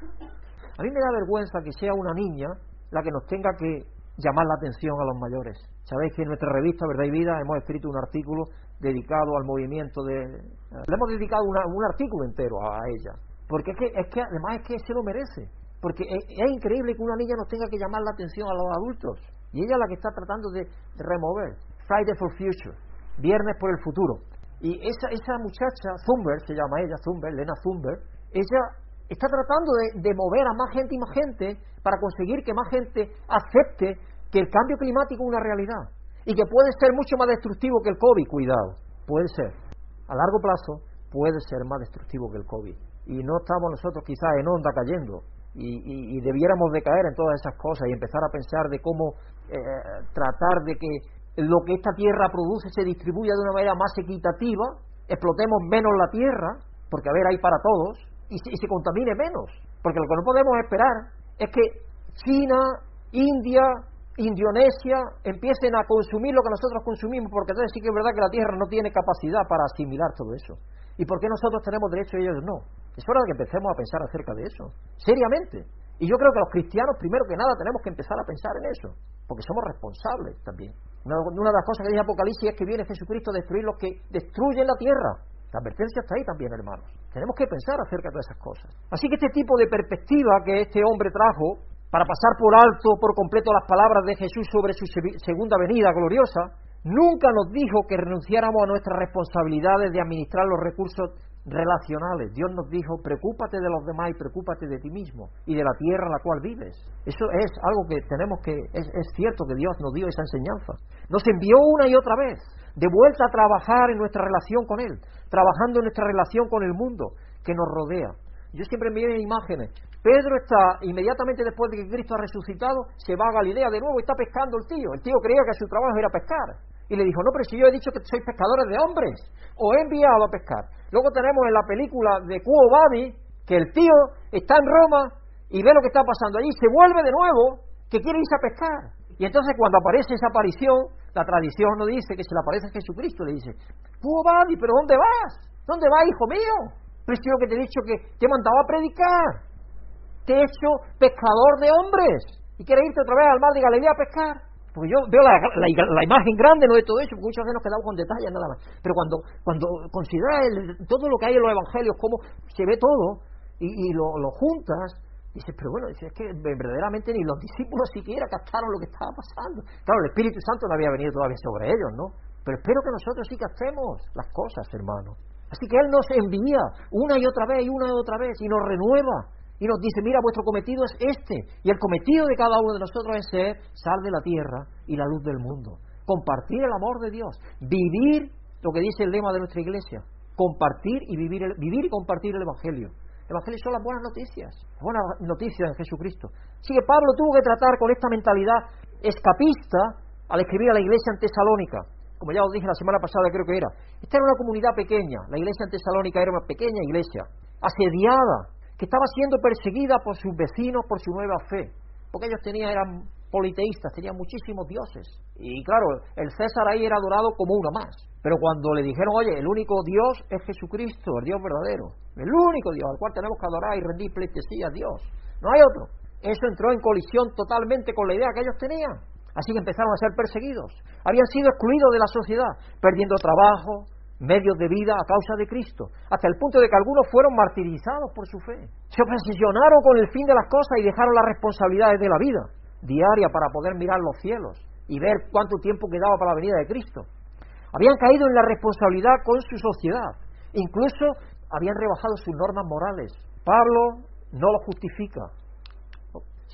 A mí me da vergüenza que sea una niña la que nos tenga que llamar la atención a los mayores. Sabéis que en nuestra revista Verdad y Vida hemos escrito un artículo dedicado al movimiento de... Le hemos dedicado un artículo entero a, ella, porque es que, es que además es que se lo merece, porque es, increíble que una niña nos tenga que llamar la atención a los adultos, y ella es la que está tratando de, remover. Friday for Future, Viernes por el Futuro. Y esa, esa muchacha, Zumber, se llama ella, Zumber, Lena Zumber, ella está tratando de, de, mover a más gente y más gente para conseguir que más gente acepte que el cambio climático es una realidad y que puede ser mucho más destructivo que el COVID, cuidado, puede ser. A largo plazo puede ser más destructivo que el COVID. Y no estamos nosotros quizás en onda cayendo y, debiéramos de caer en todas esas cosas y empezar a pensar de cómo eh, tratar de que lo que esta tierra produce se distribuya de una manera más equitativa, explotemos menos la tierra, porque a ver, hay para todos, y y se contamine menos. Porque lo que no podemos esperar es que China, India, Indonesia empiecen a consumir lo que nosotros consumimos, porque entonces sí que es verdad que la Tierra no tiene capacidad para asimilar todo eso. ¿Y por qué nosotros tenemos derecho y ellos no? Es hora de que empecemos a pensar acerca de eso, seriamente. Y yo creo que los cristianos, primero que nada, tenemos que empezar a pensar en eso, porque somos responsables también. Una, de las cosas que dice Apocalipsis es que viene Jesucristo a destruir los que destruyen la tierra. La advertencia está ahí también, hermanos. Tenemos que pensar acerca de esas cosas. Así que este tipo de perspectiva que este hombre trajo para pasar por alto por completo las palabras de Jesús sobre su segunda venida gloriosa, nunca nos dijo que renunciáramos a nuestras responsabilidades de administrar los recursos relacionales. Dios nos dijo, preocúpate de los demás y preocúpate de ti mismo y de la tierra en la cual vives. Eso es algo que tenemos que, es, es cierto que Dios nos dio esa enseñanza. Nos envió una y otra vez de vuelta a trabajar en nuestra relación con Él, trabajando en nuestra relación con el mundo que nos rodea. Yo siempre me vienen imágenes Pedro está, inmediatamente después de que Cristo ha resucitado, se va a Galilea de nuevo y está pescando el tío. El tío creía que su trabajo era pescar. Y le dijo, no, pero si yo he dicho que sois pescadores de hombres, os he enviado a pescar. Luego tenemos en la película de Cuo Badi que el tío está en Roma y ve lo que está pasando allí, se vuelve de nuevo, que quiere irse a pescar. Y entonces cuando aparece esa aparición, la tradición no dice que se le aparece Jesucristo, le dice, Cuo pero ¿dónde vas? ¿Dónde vas, hijo mío? Pero es que te he dicho que te he mandado a predicar te he hecho pescador de hombres. ¿Y quieres irte otra vez al mar de Galilea a pescar? Porque yo veo la, imagen grande no de todo eso, porque muchas veces nos quedamos con detalles nada más. Pero cuando, cuando consideras todo lo que hay en los evangelios, cómo se ve todo, y, lo, juntas, Dice, pero bueno, es que verdaderamente ni los discípulos siquiera captaron lo que estaba pasando. Claro, el Espíritu Santo no había venido todavía sobre ellos, ¿no? Pero espero que nosotros sí captemos las cosas, hermano. Así que Él nos envía una y otra vez y una y otra vez y nos renueva y nos dice, mira, vuestro cometido es este. Y el cometido de cada uno de nosotros es ser sal de la tierra y la luz del mundo. Compartir el amor de Dios. Vivir lo que dice el lema de nuestra iglesia. Compartir y vivir, vivir y compartir el Evangelio. El Evangelio son las buenas noticias, buenas noticias en Jesucristo. Así que Pablo tuvo que tratar con esta mentalidad escapista al escribir a la iglesia en Tesalónica. Como ya os dije la semana pasada, creo que era. Esta era una comunidad pequeña. La iglesia en Tesalónica era una pequeña iglesia, asediada, que estaba siendo perseguida por sus vecinos por su nueva fe. Porque ellos tenían, eran politeístas, tenían muchísimos dioses. Y claro, el César ahí era adorado como uno más. Pero cuando le dijeron, oye, el único Dios es Jesucristo, el Dios verdadero, el único Dios al cual tenemos que adorar y rendir pleitesía a Dios, no hay otro. Eso entró en colisión totalmente con la idea que ellos tenían. Así que empezaron a ser perseguidos. Habían sido excluidos de la sociedad, perdiendo trabajo, medios de vida a causa de Cristo, hasta el punto de que algunos fueron martirizados por su fe. Se obsesionaron con el fin de las cosas y dejaron las responsabilidades de la vida diaria para poder mirar los cielos y ver cuánto tiempo quedaba para la venida de Cristo. Habían caído en la responsabilidad con su sociedad. Incluso habían rebajado sus normas morales. Pablo no lo justifica,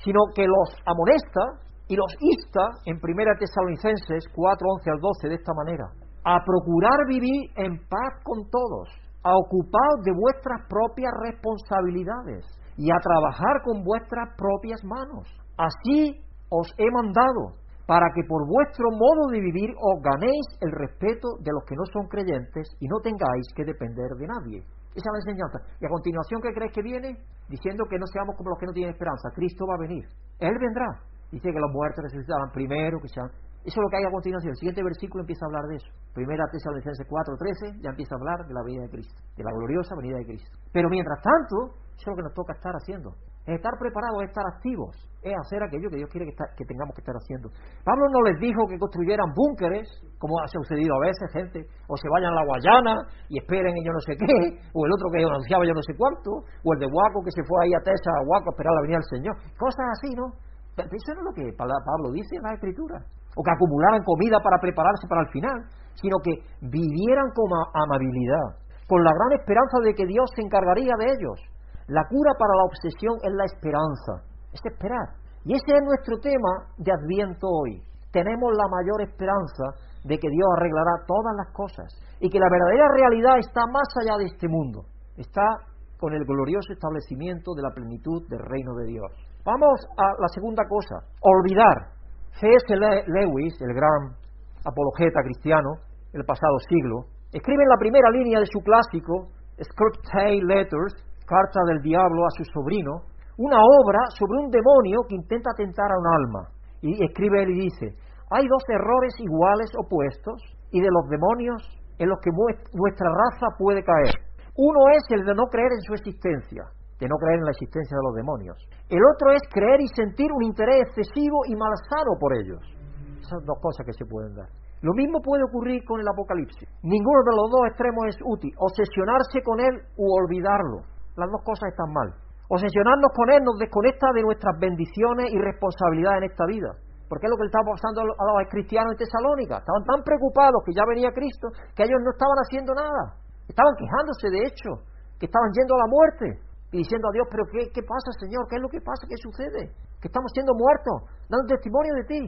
sino que los amonesta y los insta en 1 Tesalonicenses 4, 11 al 12 de esta manera. A procurar vivir en paz con todos, a ocuparos de vuestras propias responsabilidades y a trabajar con vuestras propias manos. Así os he mandado, para que por vuestro modo de vivir os ganéis el respeto de los que no son creyentes y no tengáis que depender de nadie. Esa es la enseñanza. Y a continuación, ¿qué crees que viene? Diciendo que no seamos como los que no tienen esperanza. Cristo va a venir. Él vendrá. Dice que los muertos resucitarán primero, que sean... Eso es lo que hay a continuación. El siguiente versículo empieza a hablar de eso. Primera Tesalonicenses 4.13 ya empieza a hablar de la venida de Cristo, de la gloriosa venida de Cristo. Pero mientras tanto, eso es lo que nos toca estar haciendo. Estar preparados es estar activos, es hacer aquello que Dios quiere que, tengamos que estar haciendo. Pablo no les dijo que construyeran búnkeres, como ha sucedido a veces, gente, o se vayan a la Guayana y esperen en yo no sé qué, o el otro que anunciaba yo no sé cuánto, o el de Huaco que se fue ahí a Tesa, a Huaco a esperar la venida del Señor. Cosas así, ¿no? Pero eso no es lo que Pablo dice en la Escritura. O que acumularan comida para prepararse para el final, sino que vivieran con amabilidad, con la gran esperanza de que Dios se encargaría de ellos la cura para la obsesión es la esperanza, es esperar. Y ese es nuestro tema de Adviento hoy. Tenemos la mayor esperanza de que Dios arreglará todas las cosas y que la verdadera realidad está más allá de este mundo. Está con el glorioso establecimiento de la plenitud del reino de Dios. Vamos a la segunda cosa, olvidar. C.S. Lewis, el gran apologeta cristiano del pasado siglo, escribe en la primera línea de su clásico, Tale Letters, Carta del Diablo a su sobrino, una obra sobre un demonio que intenta tentar a un alma. Y escribe él y dice, hay dos errores iguales opuestos y de los demonios en los que nuestra raza puede caer. Uno es el de no creer en su existencia, de no creer en la existencia de los demonios. El otro es creer y sentir un interés excesivo y malsano por ellos. Esas dos cosas que se pueden dar. Lo mismo puede ocurrir con el Apocalipsis. Ninguno de los dos extremos es útil. Obsesionarse con él u olvidarlo. Las dos cosas están mal. Obsesionarnos con Él nos desconecta de nuestras bendiciones y responsabilidades en esta vida. Porque es lo que le estaba pasando a los cristianos en Tesalónica. Estaban tan preocupados que ya venía Cristo que ellos no estaban haciendo nada. Estaban quejándose, de hecho, que estaban yendo a la muerte y diciendo a Dios, pero ¿qué, qué pasa, Señor? ¿Qué es lo que pasa? ¿Qué sucede? Que estamos siendo muertos, dando testimonio de ti.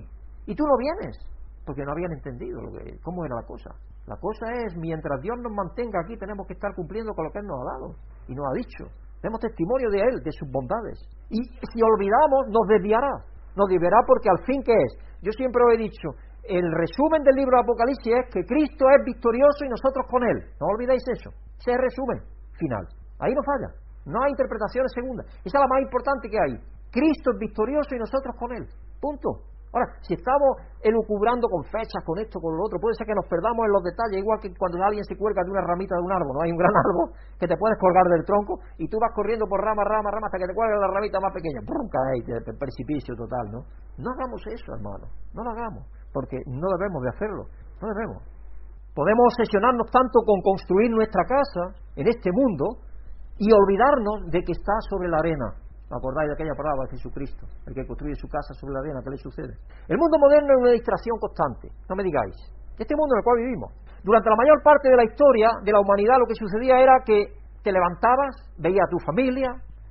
Y tú no vienes, porque no habían entendido cómo era la cosa. La cosa es, mientras Dios nos mantenga aquí, tenemos que estar cumpliendo con lo que Él nos ha dado y nos ha dicho. Tenemos testimonio de Él, de sus bondades. Y si olvidamos, nos desviará. Nos desviará porque al fin, ¿qué es? Yo siempre lo he dicho, el resumen del libro de Apocalipsis es que Cristo es victorioso y nosotros con Él. No olvidéis eso. Ese es el resumen final. Ahí no falla. No hay interpretaciones segundas. Esa es la más importante que hay. Cristo es victorioso y nosotros con Él. Punto. Ahora, si estamos elucubrando con fechas, con esto, con lo otro, puede ser que nos perdamos en los detalles, igual que cuando alguien se cuelga de una ramita de un árbol, ¿no? Hay un gran árbol que te puedes colgar del tronco y tú vas corriendo por rama, rama, rama hasta que te cuelga la ramita más pequeña, ¡pum! caes, precipicio total, ¿no? No hagamos eso, hermano, no lo hagamos, porque no debemos de hacerlo, no debemos. Podemos obsesionarnos tanto con construir nuestra casa en este mundo y olvidarnos de que está sobre la arena, acordáis de aquella palabra de Jesucristo? El que construye su casa sobre la arena, ¿qué le sucede? El mundo moderno es una distracción constante, no me digáis. Este mundo en el cual vivimos. Durante la mayor parte de la historia de la humanidad lo que sucedía era que te levantabas, veías a tu familia,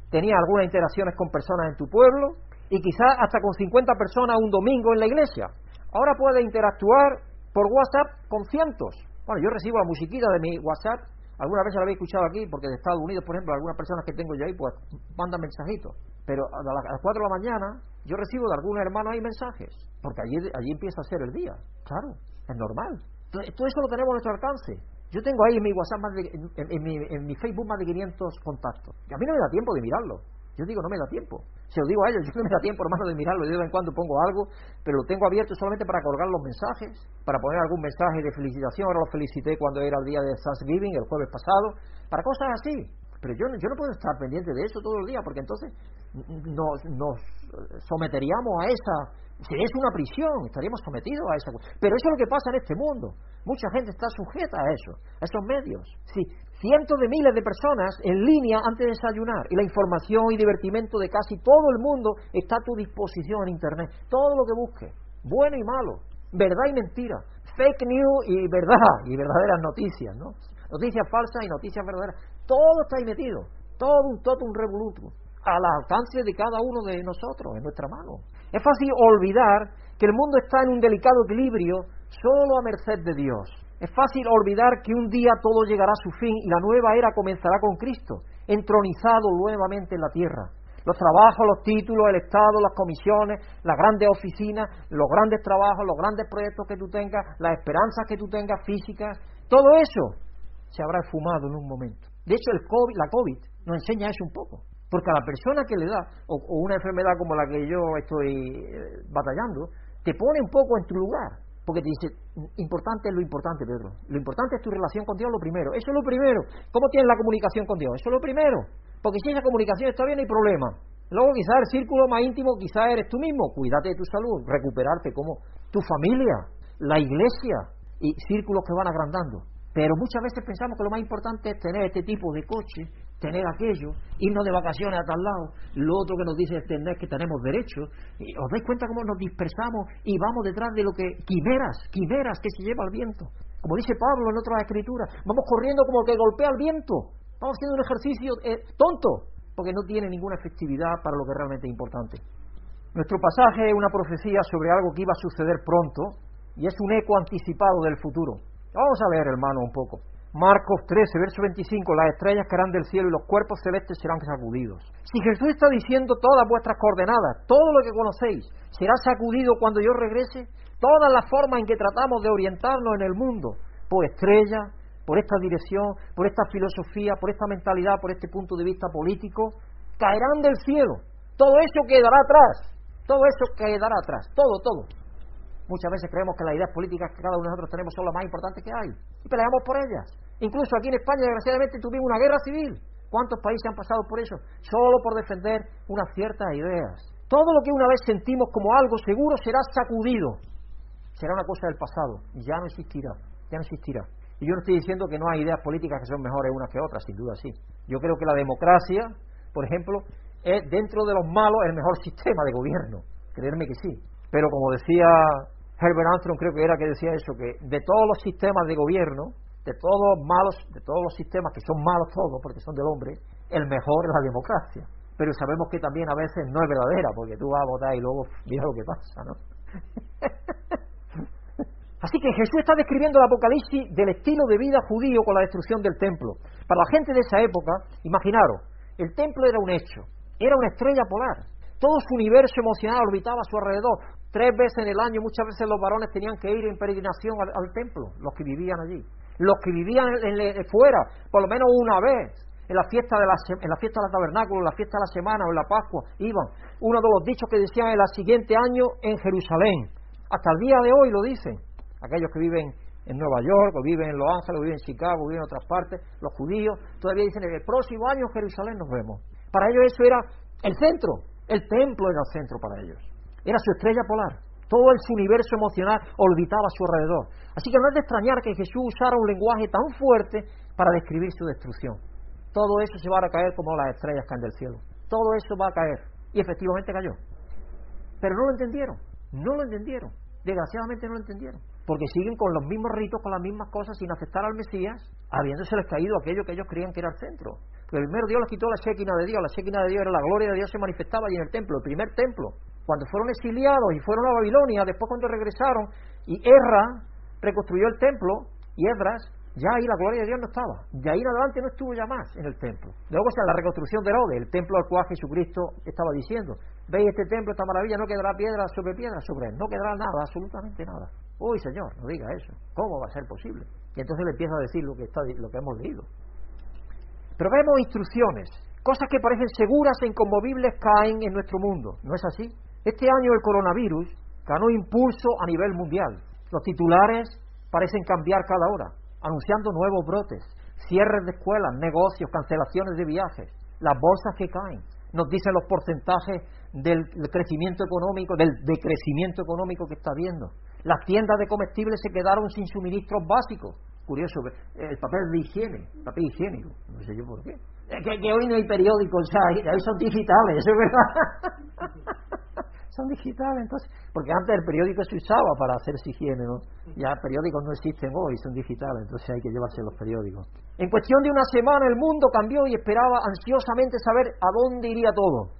tenías algunas interacciones con personas en tu pueblo y quizás hasta con 50 personas un domingo en la iglesia. Ahora puedes interactuar por WhatsApp con cientos. Bueno, yo recibo la musiquita de mi WhatsApp Alguna vez la habéis escuchado aquí, porque de Estados Unidos, por ejemplo, algunas personas que tengo yo ahí, pues mandan mensajitos. Pero a las 4 de la mañana yo recibo de algunos hermanos ahí mensajes, porque allí, allí empieza a ser el día. Claro, es normal. Todo eso lo tenemos a nuestro alcance. Yo tengo ahí en mi WhatsApp, más de, en, mi, en mi Facebook más de 500 contactos. Y a mí no me da tiempo de mirarlo. Yo digo, no me da tiempo. Se lo digo a ellos, yo no me da tiempo, hermano, de mirarlo. de vez en cuando pongo algo, pero lo tengo abierto solamente para colgar los mensajes, para poner algún mensaje de felicitación. Ahora lo felicité cuando era el día de Thanksgiving, el jueves pasado, para cosas así. Pero yo, yo no puedo estar pendiente de eso todo el día, porque entonces nos, nos someteríamos a esa es una prisión, estaríamos sometidos a esa Pero eso es lo que pasa en este mundo. Mucha gente está sujeta a eso, a esos medios. Sí, cientos de miles de personas en línea antes de desayunar y la información y divertimento de casi todo el mundo está a tu disposición en Internet. Todo lo que busques, bueno y malo, verdad y mentira, fake news y verdad y verdaderas noticias, ¿no? Noticias falsas y noticias verdaderas. Todo está ahí metido, todo un todo un revoluto al alcance de cada uno de nosotros, en nuestra mano. Es fácil olvidar que el mundo está en un delicado equilibrio solo a merced de Dios. Es fácil olvidar que un día todo llegará a su fin y la nueva era comenzará con Cristo, entronizado nuevamente en la tierra. Los trabajos, los títulos, el Estado, las comisiones, las grandes oficinas, los grandes trabajos, los grandes proyectos que tú tengas, las esperanzas que tú tengas físicas, todo eso se habrá esfumado en un momento. De hecho, el COVID, la COVID nos enseña eso un poco. Porque a la persona que le da, o, una enfermedad como la que yo estoy eh, batallando, te pone un poco en tu lugar. Porque te dice, importante es lo importante, Pedro. Lo importante es tu relación con Dios, lo primero. Eso es lo primero. ¿Cómo tienes la comunicación con Dios? Eso es lo primero. Porque si esa comunicación está bien, no hay problema. Luego quizás el círculo más íntimo, quizás eres tú mismo. Cuídate de tu salud, recuperarte como tu familia, la iglesia y círculos que van agrandando. Pero muchas veces pensamos que lo más importante es tener este tipo de coche, tener aquello, irnos de vacaciones a tal lado, lo otro que nos dice este es que tenemos derecho, y ¿os dais cuenta cómo nos dispersamos y vamos detrás de lo que, quimeras, quimeras que se lleva el viento? Como dice Pablo en otras escrituras, vamos corriendo como que golpea el viento, vamos haciendo un ejercicio eh, tonto, porque no tiene ninguna efectividad para lo que realmente es importante. Nuestro pasaje es una profecía sobre algo que iba a suceder pronto, y es un eco anticipado del futuro. Vamos a ver, hermano, un poco. Marcos 13, verso 25, las estrellas caerán del cielo y los cuerpos celestes serán sacudidos. Si Jesús está diciendo todas vuestras coordenadas, todo lo que conocéis, será sacudido cuando yo regrese, todas las formas en que tratamos de orientarnos en el mundo, por estrellas, por esta dirección, por esta filosofía, por esta mentalidad, por este punto de vista político, caerán del cielo. Todo eso quedará atrás. Todo eso quedará atrás. Todo, todo. Muchas veces creemos que las ideas políticas que cada uno de nosotros tenemos son las más importantes que hay y peleamos por ellas. Incluso aquí en España, desgraciadamente, tuvimos una guerra civil. ¿Cuántos países han pasado por eso? Solo por defender unas ciertas ideas. Todo lo que una vez sentimos como algo seguro será sacudido. Será una cosa del pasado ya no existirá. Ya no existirá. Y yo no estoy diciendo que no hay ideas políticas que son mejores unas que otras, sin duda sí. Yo creo que la democracia, por ejemplo, es dentro de los malos el mejor sistema de gobierno. Creerme que sí. Pero como decía Herbert Armstrong creo que era que decía eso, que de todos los sistemas de gobierno, de todos malos, de todos los sistemas que son malos todos porque son del hombre, el mejor es la democracia. Pero sabemos que también a veces no es verdadera, porque tú vas a votar y luego mira lo que pasa, ¿no? Así que Jesús está describiendo el Apocalipsis del estilo de vida judío con la destrucción del templo. Para la gente de esa época, imaginaros, el templo era un hecho, era una estrella polar. Todo su universo emocional orbitaba a su alrededor. Tres veces en el año, muchas veces los varones tenían que ir en peregrinación al, templo, los que vivían allí. Los que vivían fuera, por lo menos una vez. en la fiesta de la, en la fiesta de la tabernáculo, en la fiesta de la semana o en la Pascua, iban. Uno de los dichos que decían el siguiente año en Jerusalén. Hasta el día de hoy lo dicen. Aquellos que viven en Nueva York, o viven en Los Ángeles, o viven en Chicago, o viven en otras partes, los judíos, todavía dicen en el próximo año en Jerusalén nos vemos. Para ellos eso era el centro, el templo era el centro para ellos. Era su estrella polar. Todo el universo emocional orbitaba a su alrededor. Así que no es de extrañar que Jesús usara un lenguaje tan fuerte para describir su destrucción. Todo eso se va a caer como las estrellas caen del cielo. Todo eso va a caer. Y efectivamente cayó. Pero no lo entendieron. No lo entendieron. Desgraciadamente no lo entendieron. Porque siguen con los mismos ritos, con las mismas cosas, sin aceptar al Mesías, habiéndoseles caído aquello que ellos creían que era el centro. Porque primero Dios les quitó la Shekinah de Dios. La Shekinah de Dios era la gloria de Dios se manifestaba allí en el templo, el primer templo cuando fueron exiliados y fueron a Babilonia, después cuando regresaron, y Erra reconstruyó el templo, y Edras, ya ahí la gloria de Dios no estaba. De ahí en adelante no estuvo ya más en el templo. Luego, sea, la reconstrucción de Herodes, el templo al cual Jesucristo estaba diciendo, veis este templo, esta maravilla, no quedará piedra sobre piedra sobre él, no quedará nada, absolutamente nada. Uy, Señor, no diga eso. ¿Cómo va a ser posible? Y entonces le empieza a decir lo que, está, lo que hemos leído. Pero vemos instrucciones, cosas que parecen seguras e inconmovibles caen en nuestro mundo. ¿No es así? Este año el coronavirus ganó impulso a nivel mundial. Los titulares parecen cambiar cada hora, anunciando nuevos brotes, cierres de escuelas, negocios, cancelaciones de viajes, las bolsas que caen. Nos dicen los porcentajes del crecimiento económico, del decrecimiento económico que está habiendo. Las tiendas de comestibles se quedaron sin suministros básicos. Curioso, el papel de higiene, papel higiénico, no sé yo por qué. Que, hoy no hay periódicos, o hoy son digitales, es verdad. son digitales, entonces, porque antes el periódico se usaba para hacer higiene, ¿no? Ya periódicos no existen hoy, son digitales, entonces hay que llevarse los periódicos. En cuestión de una semana el mundo cambió y esperaba ansiosamente saber a dónde iría todo.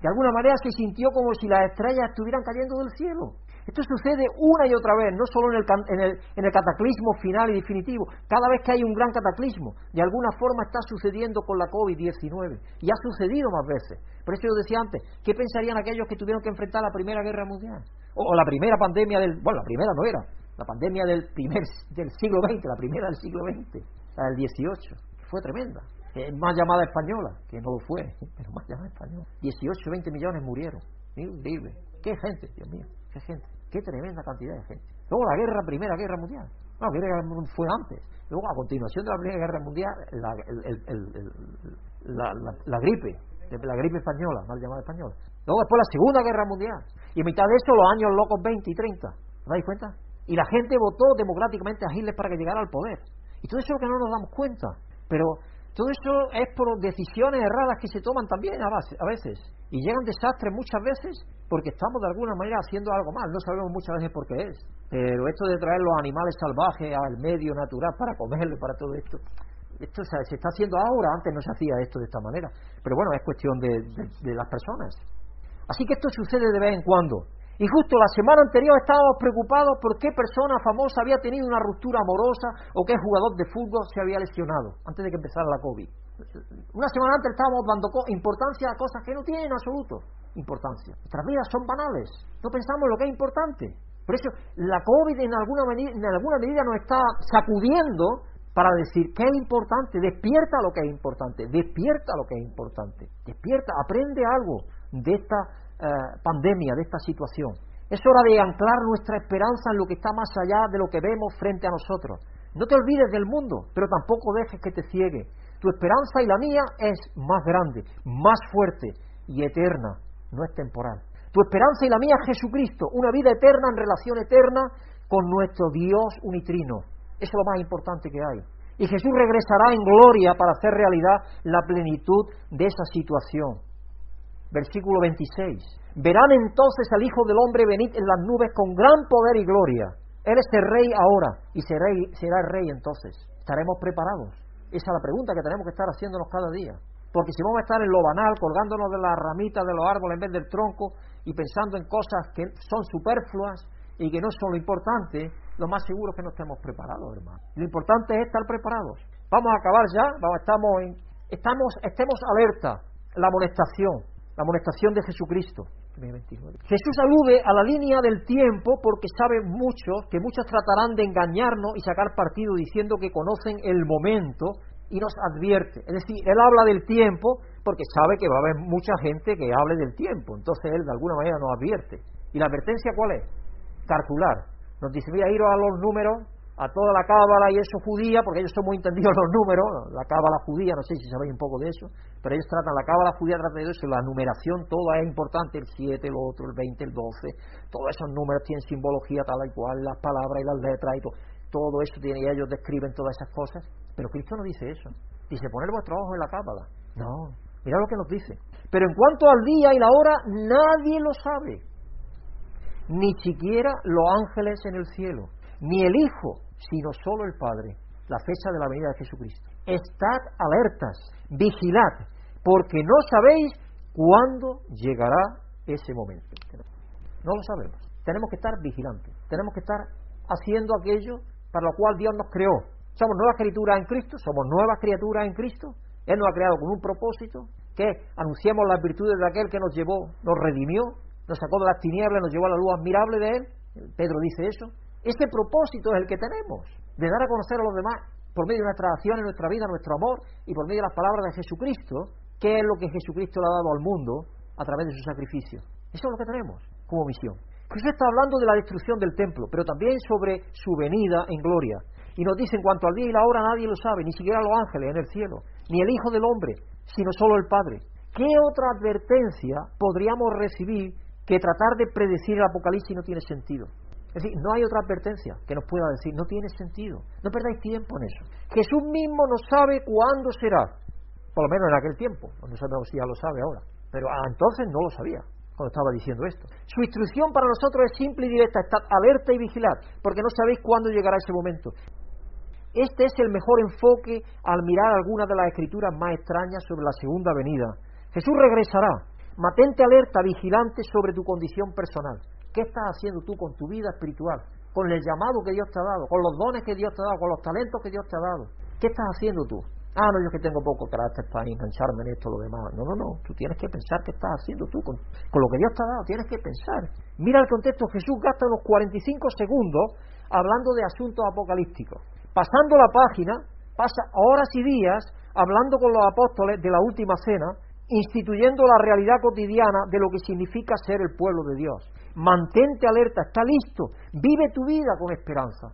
De alguna manera se sintió como si las estrellas estuvieran cayendo del cielo. Esto sucede una y otra vez, no solo en el, en, el, cataclismo final y definitivo. Cada vez que hay un gran cataclismo, de alguna forma está sucediendo con la COVID-19. Y ha sucedido más veces. Por eso yo decía antes, ¿qué pensarían aquellos que tuvieron que enfrentar la Primera Guerra Mundial? O, la primera pandemia del... Bueno, la primera no era. La pandemia del, primer, del siglo XX, la primera del siglo XX, la del XVIII. Fue tremenda. más llamada española, que no lo fue, pero más llamada española. 18, 20 millones murieron. Increíble. ¿Qué gente, Dios mío? ¿Qué gente? Qué tremenda cantidad de gente. Luego la guerra, Primera Guerra Mundial. No, Guerra Mundial fue antes. Luego, a continuación de la Primera Guerra Mundial, la, la, gripe, la gripe española, mal llamada española. Luego después la Segunda Guerra Mundial. Y en mitad de eso los años locos 20 y 30. ¿Os dais cuenta? Y la gente votó democráticamente a Hitler para que llegara al poder. Y todo eso es lo que no nos damos cuenta. Pero todo eso es por decisiones erradas que se toman también a veces. Y llegan desastres muchas veces porque estamos de alguna manera haciendo algo mal. No sabemos muchas veces por qué es. Pero esto de traer los animales salvajes al medio natural para comerlo, para todo esto, esto se está haciendo ahora. Antes no se hacía esto de esta manera. Pero bueno, es cuestión de, de las personas. Así que esto sucede de vez en cuando. Y justo la semana anterior estábamos preocupados por qué persona famosa había tenido una ruptura amorosa o qué jugador de fútbol se había lesionado antes de que empezara la COVID. Una semana antes estábamos dando importancia a cosas que no tienen absoluto importancia. Nuestras vidas son banales, no pensamos en lo que es importante. Por eso la COVID en alguna, en alguna medida nos está sacudiendo para decir qué es importante, despierta lo que es importante, despierta lo que es importante, despierta, aprende algo de esta eh, pandemia, de esta situación. Es hora de anclar nuestra esperanza en lo que está más allá de lo que vemos frente a nosotros. No te olvides del mundo, pero tampoco dejes que te ciegue. Tu esperanza y la mía es más grande, más fuerte y eterna, no es temporal. Tu esperanza y la mía es Jesucristo, una vida eterna en relación eterna con nuestro Dios unitrino. Eso es lo más importante que hay. Y Jesús regresará en gloria para hacer realidad la plenitud de esa situación versículo 26. Verán entonces al Hijo del Hombre venir en las nubes con gran poder y gloria. Él es el rey ahora y será, será el rey entonces. ¿Estaremos preparados? Esa es la pregunta que tenemos que estar haciéndonos cada día. Porque si vamos a estar en lo banal, colgándonos de las ramitas de los árboles en vez del tronco y pensando en cosas que son superfluas y que no son lo importante, lo más seguro es que no estemos preparados, hermano. Lo importante es estar preparados. Vamos a acabar ya, vamos, estamos, en, estamos estemos alerta, la amonestación, la amonestación de Jesucristo. Jesús alude a la línea del tiempo porque sabe mucho que muchos tratarán de engañarnos y sacar partido diciendo que conocen el momento y nos advierte. Es decir, Él habla del tiempo porque sabe que va a haber mucha gente que hable del tiempo. Entonces Él de alguna manera nos advierte. ¿Y la advertencia cuál es? Calcular. Nos dice, mira, iros a los números a toda la cábala y eso judía, porque ellos son muy entendidos los números, la cábala judía, no sé si sabéis un poco de eso, pero ellos tratan, la cábala judía trata de eso, la numeración toda es importante, el 7, el otro, el 20, el 12, todos esos números tienen simbología tal y cual, las palabras y las letras y todo, todo eso tiene, y ellos describen todas esas cosas, pero Cristo no dice eso, dice poner vuestro ojo en la cábala, no, mira lo que nos dice, pero en cuanto al día y la hora, nadie lo sabe, ni siquiera los ángeles en el cielo, ni el Hijo, sino solo el Padre, la fecha de la venida de Jesucristo. Estad alertas, vigilad, porque no sabéis cuándo llegará ese momento. No lo sabemos. Tenemos que estar vigilantes, tenemos que estar haciendo aquello para lo cual Dios nos creó. Somos nuevas criaturas en Cristo, somos nuevas criaturas en Cristo. Él nos ha creado con un propósito, que anunciemos las virtudes de aquel que nos llevó, nos redimió, nos sacó de las tinieblas, nos llevó a la luz admirable de Él. Pedro dice eso. Ese propósito es el que tenemos, de dar a conocer a los demás por medio de nuestra acción en nuestra vida, nuestro amor y por medio de las palabras de Jesucristo, qué es lo que Jesucristo le ha dado al mundo a través de su sacrificio. Eso es lo que tenemos como misión. Jesús está hablando de la destrucción del templo, pero también sobre su venida en gloria. Y nos dice, en cuanto al día y la hora nadie lo sabe, ni siquiera los ángeles en el cielo, ni el Hijo del Hombre, sino solo el Padre. ¿Qué otra advertencia podríamos recibir que tratar de predecir el Apocalipsis no tiene sentido? Es decir, no hay otra advertencia que nos pueda decir, no tiene sentido, no perdáis tiempo en eso. Jesús mismo no sabe cuándo será, por lo menos en aquel tiempo, no sabemos si ya lo sabe ahora, pero entonces no lo sabía cuando estaba diciendo esto. Su instrucción para nosotros es simple y directa, estad alerta y vigilad, porque no sabéis cuándo llegará ese momento. Este es el mejor enfoque al mirar algunas de las escrituras más extrañas sobre la segunda venida. Jesús regresará. Mantente alerta, vigilante sobre tu condición personal. ¿Qué estás haciendo tú con tu vida espiritual? Con el llamado que Dios te ha dado, con los dones que Dios te ha dado, con los talentos que Dios te ha dado. ¿Qué estás haciendo tú? Ah, no, yo que tengo poco carácter para engancharme en esto lo demás. No, no, no. Tú tienes que pensar qué estás haciendo tú con, con lo que Dios te ha dado. Tienes que pensar. Mira el contexto. Jesús gasta unos 45 segundos hablando de asuntos apocalípticos. Pasando la página, pasa horas y días hablando con los apóstoles de la última cena, instituyendo la realidad cotidiana de lo que significa ser el pueblo de Dios mantente alerta, está listo, vive tu vida con esperanza.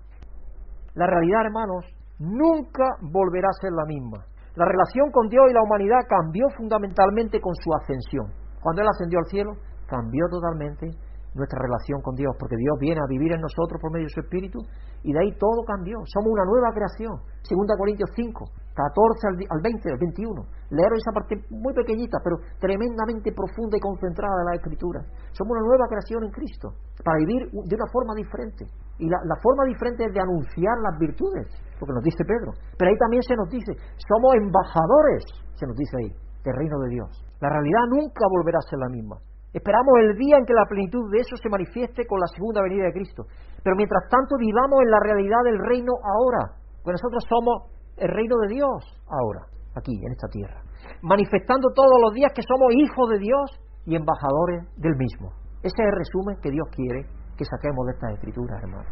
La realidad, hermanos, nunca volverá a ser la misma. La relación con Dios y la humanidad cambió fundamentalmente con su ascensión. Cuando Él ascendió al cielo, cambió totalmente nuestra relación con Dios, porque Dios viene a vivir en nosotros por medio de su Espíritu, y de ahí todo cambió. Somos una nueva creación. Segunda Corintios 5, 14 al 20, al 21. Leer esa parte muy pequeñita, pero tremendamente profunda y concentrada de la Escritura. Somos una nueva creación en Cristo, para vivir de una forma diferente. Y la, forma diferente es de anunciar las virtudes, lo que nos dice Pedro. Pero ahí también se nos dice, somos embajadores, se nos dice ahí, del reino de Dios. La realidad nunca volverá a ser la misma. Esperamos el día en que la plenitud de eso se manifieste con la segunda venida de Cristo. Pero mientras tanto vivamos en la realidad del reino ahora, pues nosotros somos el reino de Dios ahora, aquí, en esta tierra. Manifestando todos los días que somos hijos de Dios y embajadores del mismo. Ese es el resumen que Dios quiere que saquemos de estas escrituras, hermano.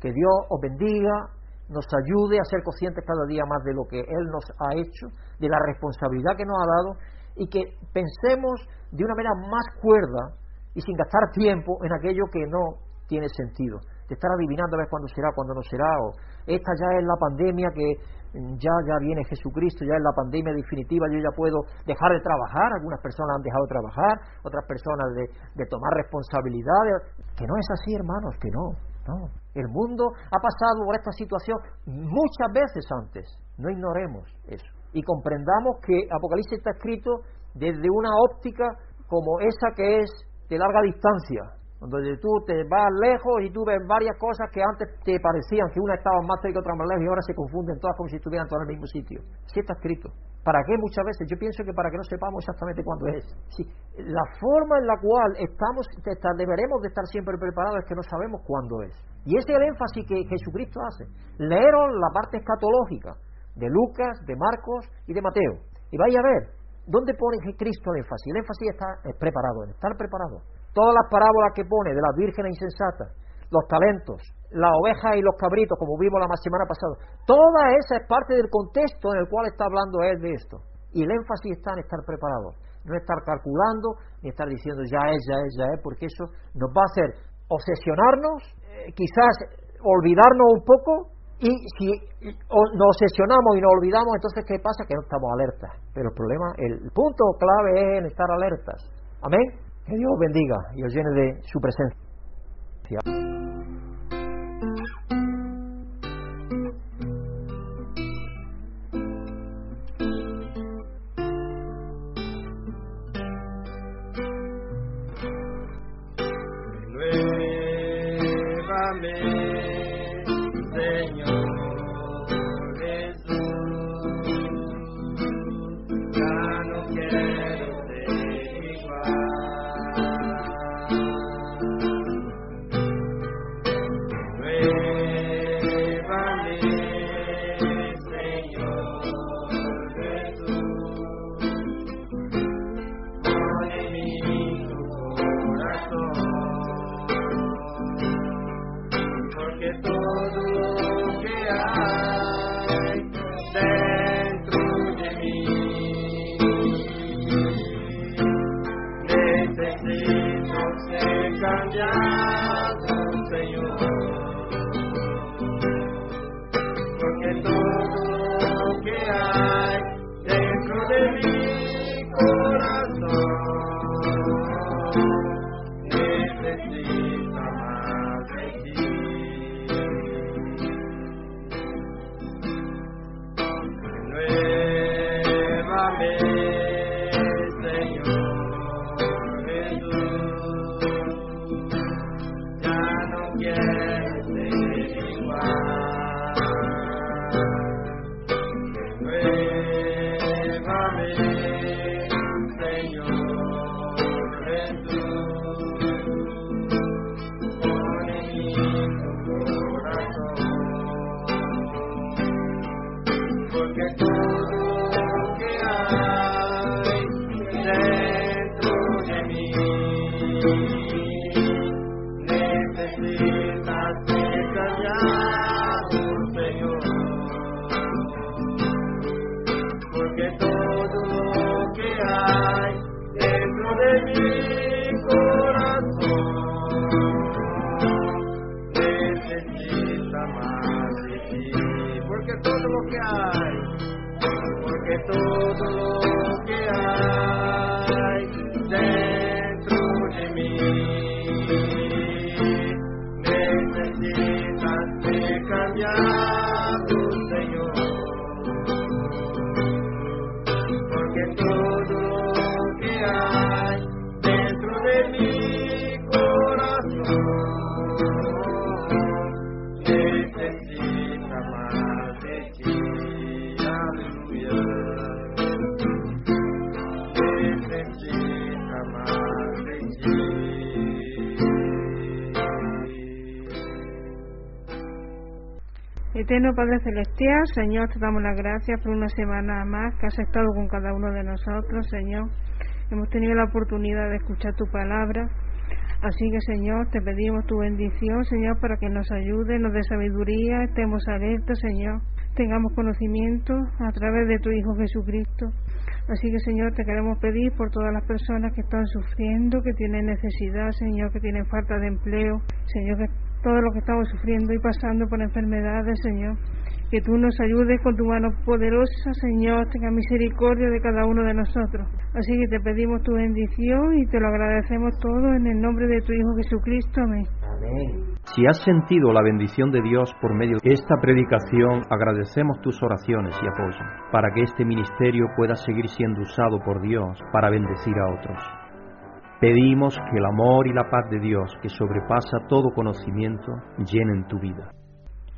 Que Dios os bendiga, nos ayude a ser conscientes cada día más de lo que Él nos ha hecho, de la responsabilidad que nos ha dado y que pensemos de una manera más cuerda y sin gastar tiempo en aquello que no tiene sentido. De estar adivinando a ver cuándo será, cuándo no será, o esta ya es la pandemia que ya, ya viene Jesucristo, ya es la pandemia definitiva, yo ya puedo dejar de trabajar, algunas personas han dejado de trabajar, otras personas de, de tomar responsabilidades, que no es así hermanos, que no, no. El mundo ha pasado por esta situación muchas veces antes, no ignoremos eso. Y comprendamos que Apocalipsis está escrito desde una óptica como esa que es de larga distancia, donde tú te vas lejos y tú ves varias cosas que antes te parecían que una estaba más cerca otra más lejos y ahora se confunden todas como si estuvieran todas en el mismo sitio. Sí está escrito. ¿Para qué muchas veces? Yo pienso que para que no sepamos exactamente cuándo es. Sí, la forma en la cual estamos, deberemos de estar siempre preparados es que no sabemos cuándo es. Y ese es el énfasis que Jesucristo hace. Leeros la parte escatológica, de Lucas, de Marcos y de Mateo. Y vaya a ver, ¿dónde pone Cristo el énfasis? El énfasis está preparado, en estar preparado. Todas las parábolas que pone de las vírgenes insensatas, los talentos, la oveja y los cabritos, como vimos la semana pasada. Toda esa es parte del contexto en el cual está hablando él de esto. Y el énfasis está en estar preparado, no estar calculando, ni estar diciendo ya es, ya es, ya es, porque eso nos va a hacer obsesionarnos, eh, quizás olvidarnos un poco, y si nos obsesionamos y nos olvidamos, entonces ¿qué pasa? Que no estamos alertas. Pero el problema, el punto clave es en estar alertas. Amén. Que Dios bendiga y os llene de su presencia. Señor, te damos las gracias por una semana más que has estado con cada uno de nosotros, Señor. Hemos tenido la oportunidad de escuchar tu palabra. Así que, Señor, te pedimos tu bendición, Señor, para que nos ayude, nos dé sabiduría, estemos alertas, Señor, tengamos conocimiento a través de tu Hijo Jesucristo. Así que, Señor, te queremos pedir por todas las personas que están sufriendo, que tienen necesidad, Señor, que tienen falta de empleo, Señor, que todo lo que estamos sufriendo y pasando por enfermedades, Señor. Que tú nos ayudes con tu mano poderosa, Señor, tenga misericordia de cada uno de nosotros. Así que te pedimos tu bendición y te lo agradecemos todo en el nombre de tu Hijo Jesucristo. Amén. Si has sentido la bendición de Dios por medio de esta predicación, agradecemos tus oraciones y apoyo para que este ministerio pueda seguir siendo usado por Dios para bendecir a otros. Pedimos que el amor y la paz de Dios, que sobrepasa todo conocimiento, llenen tu vida.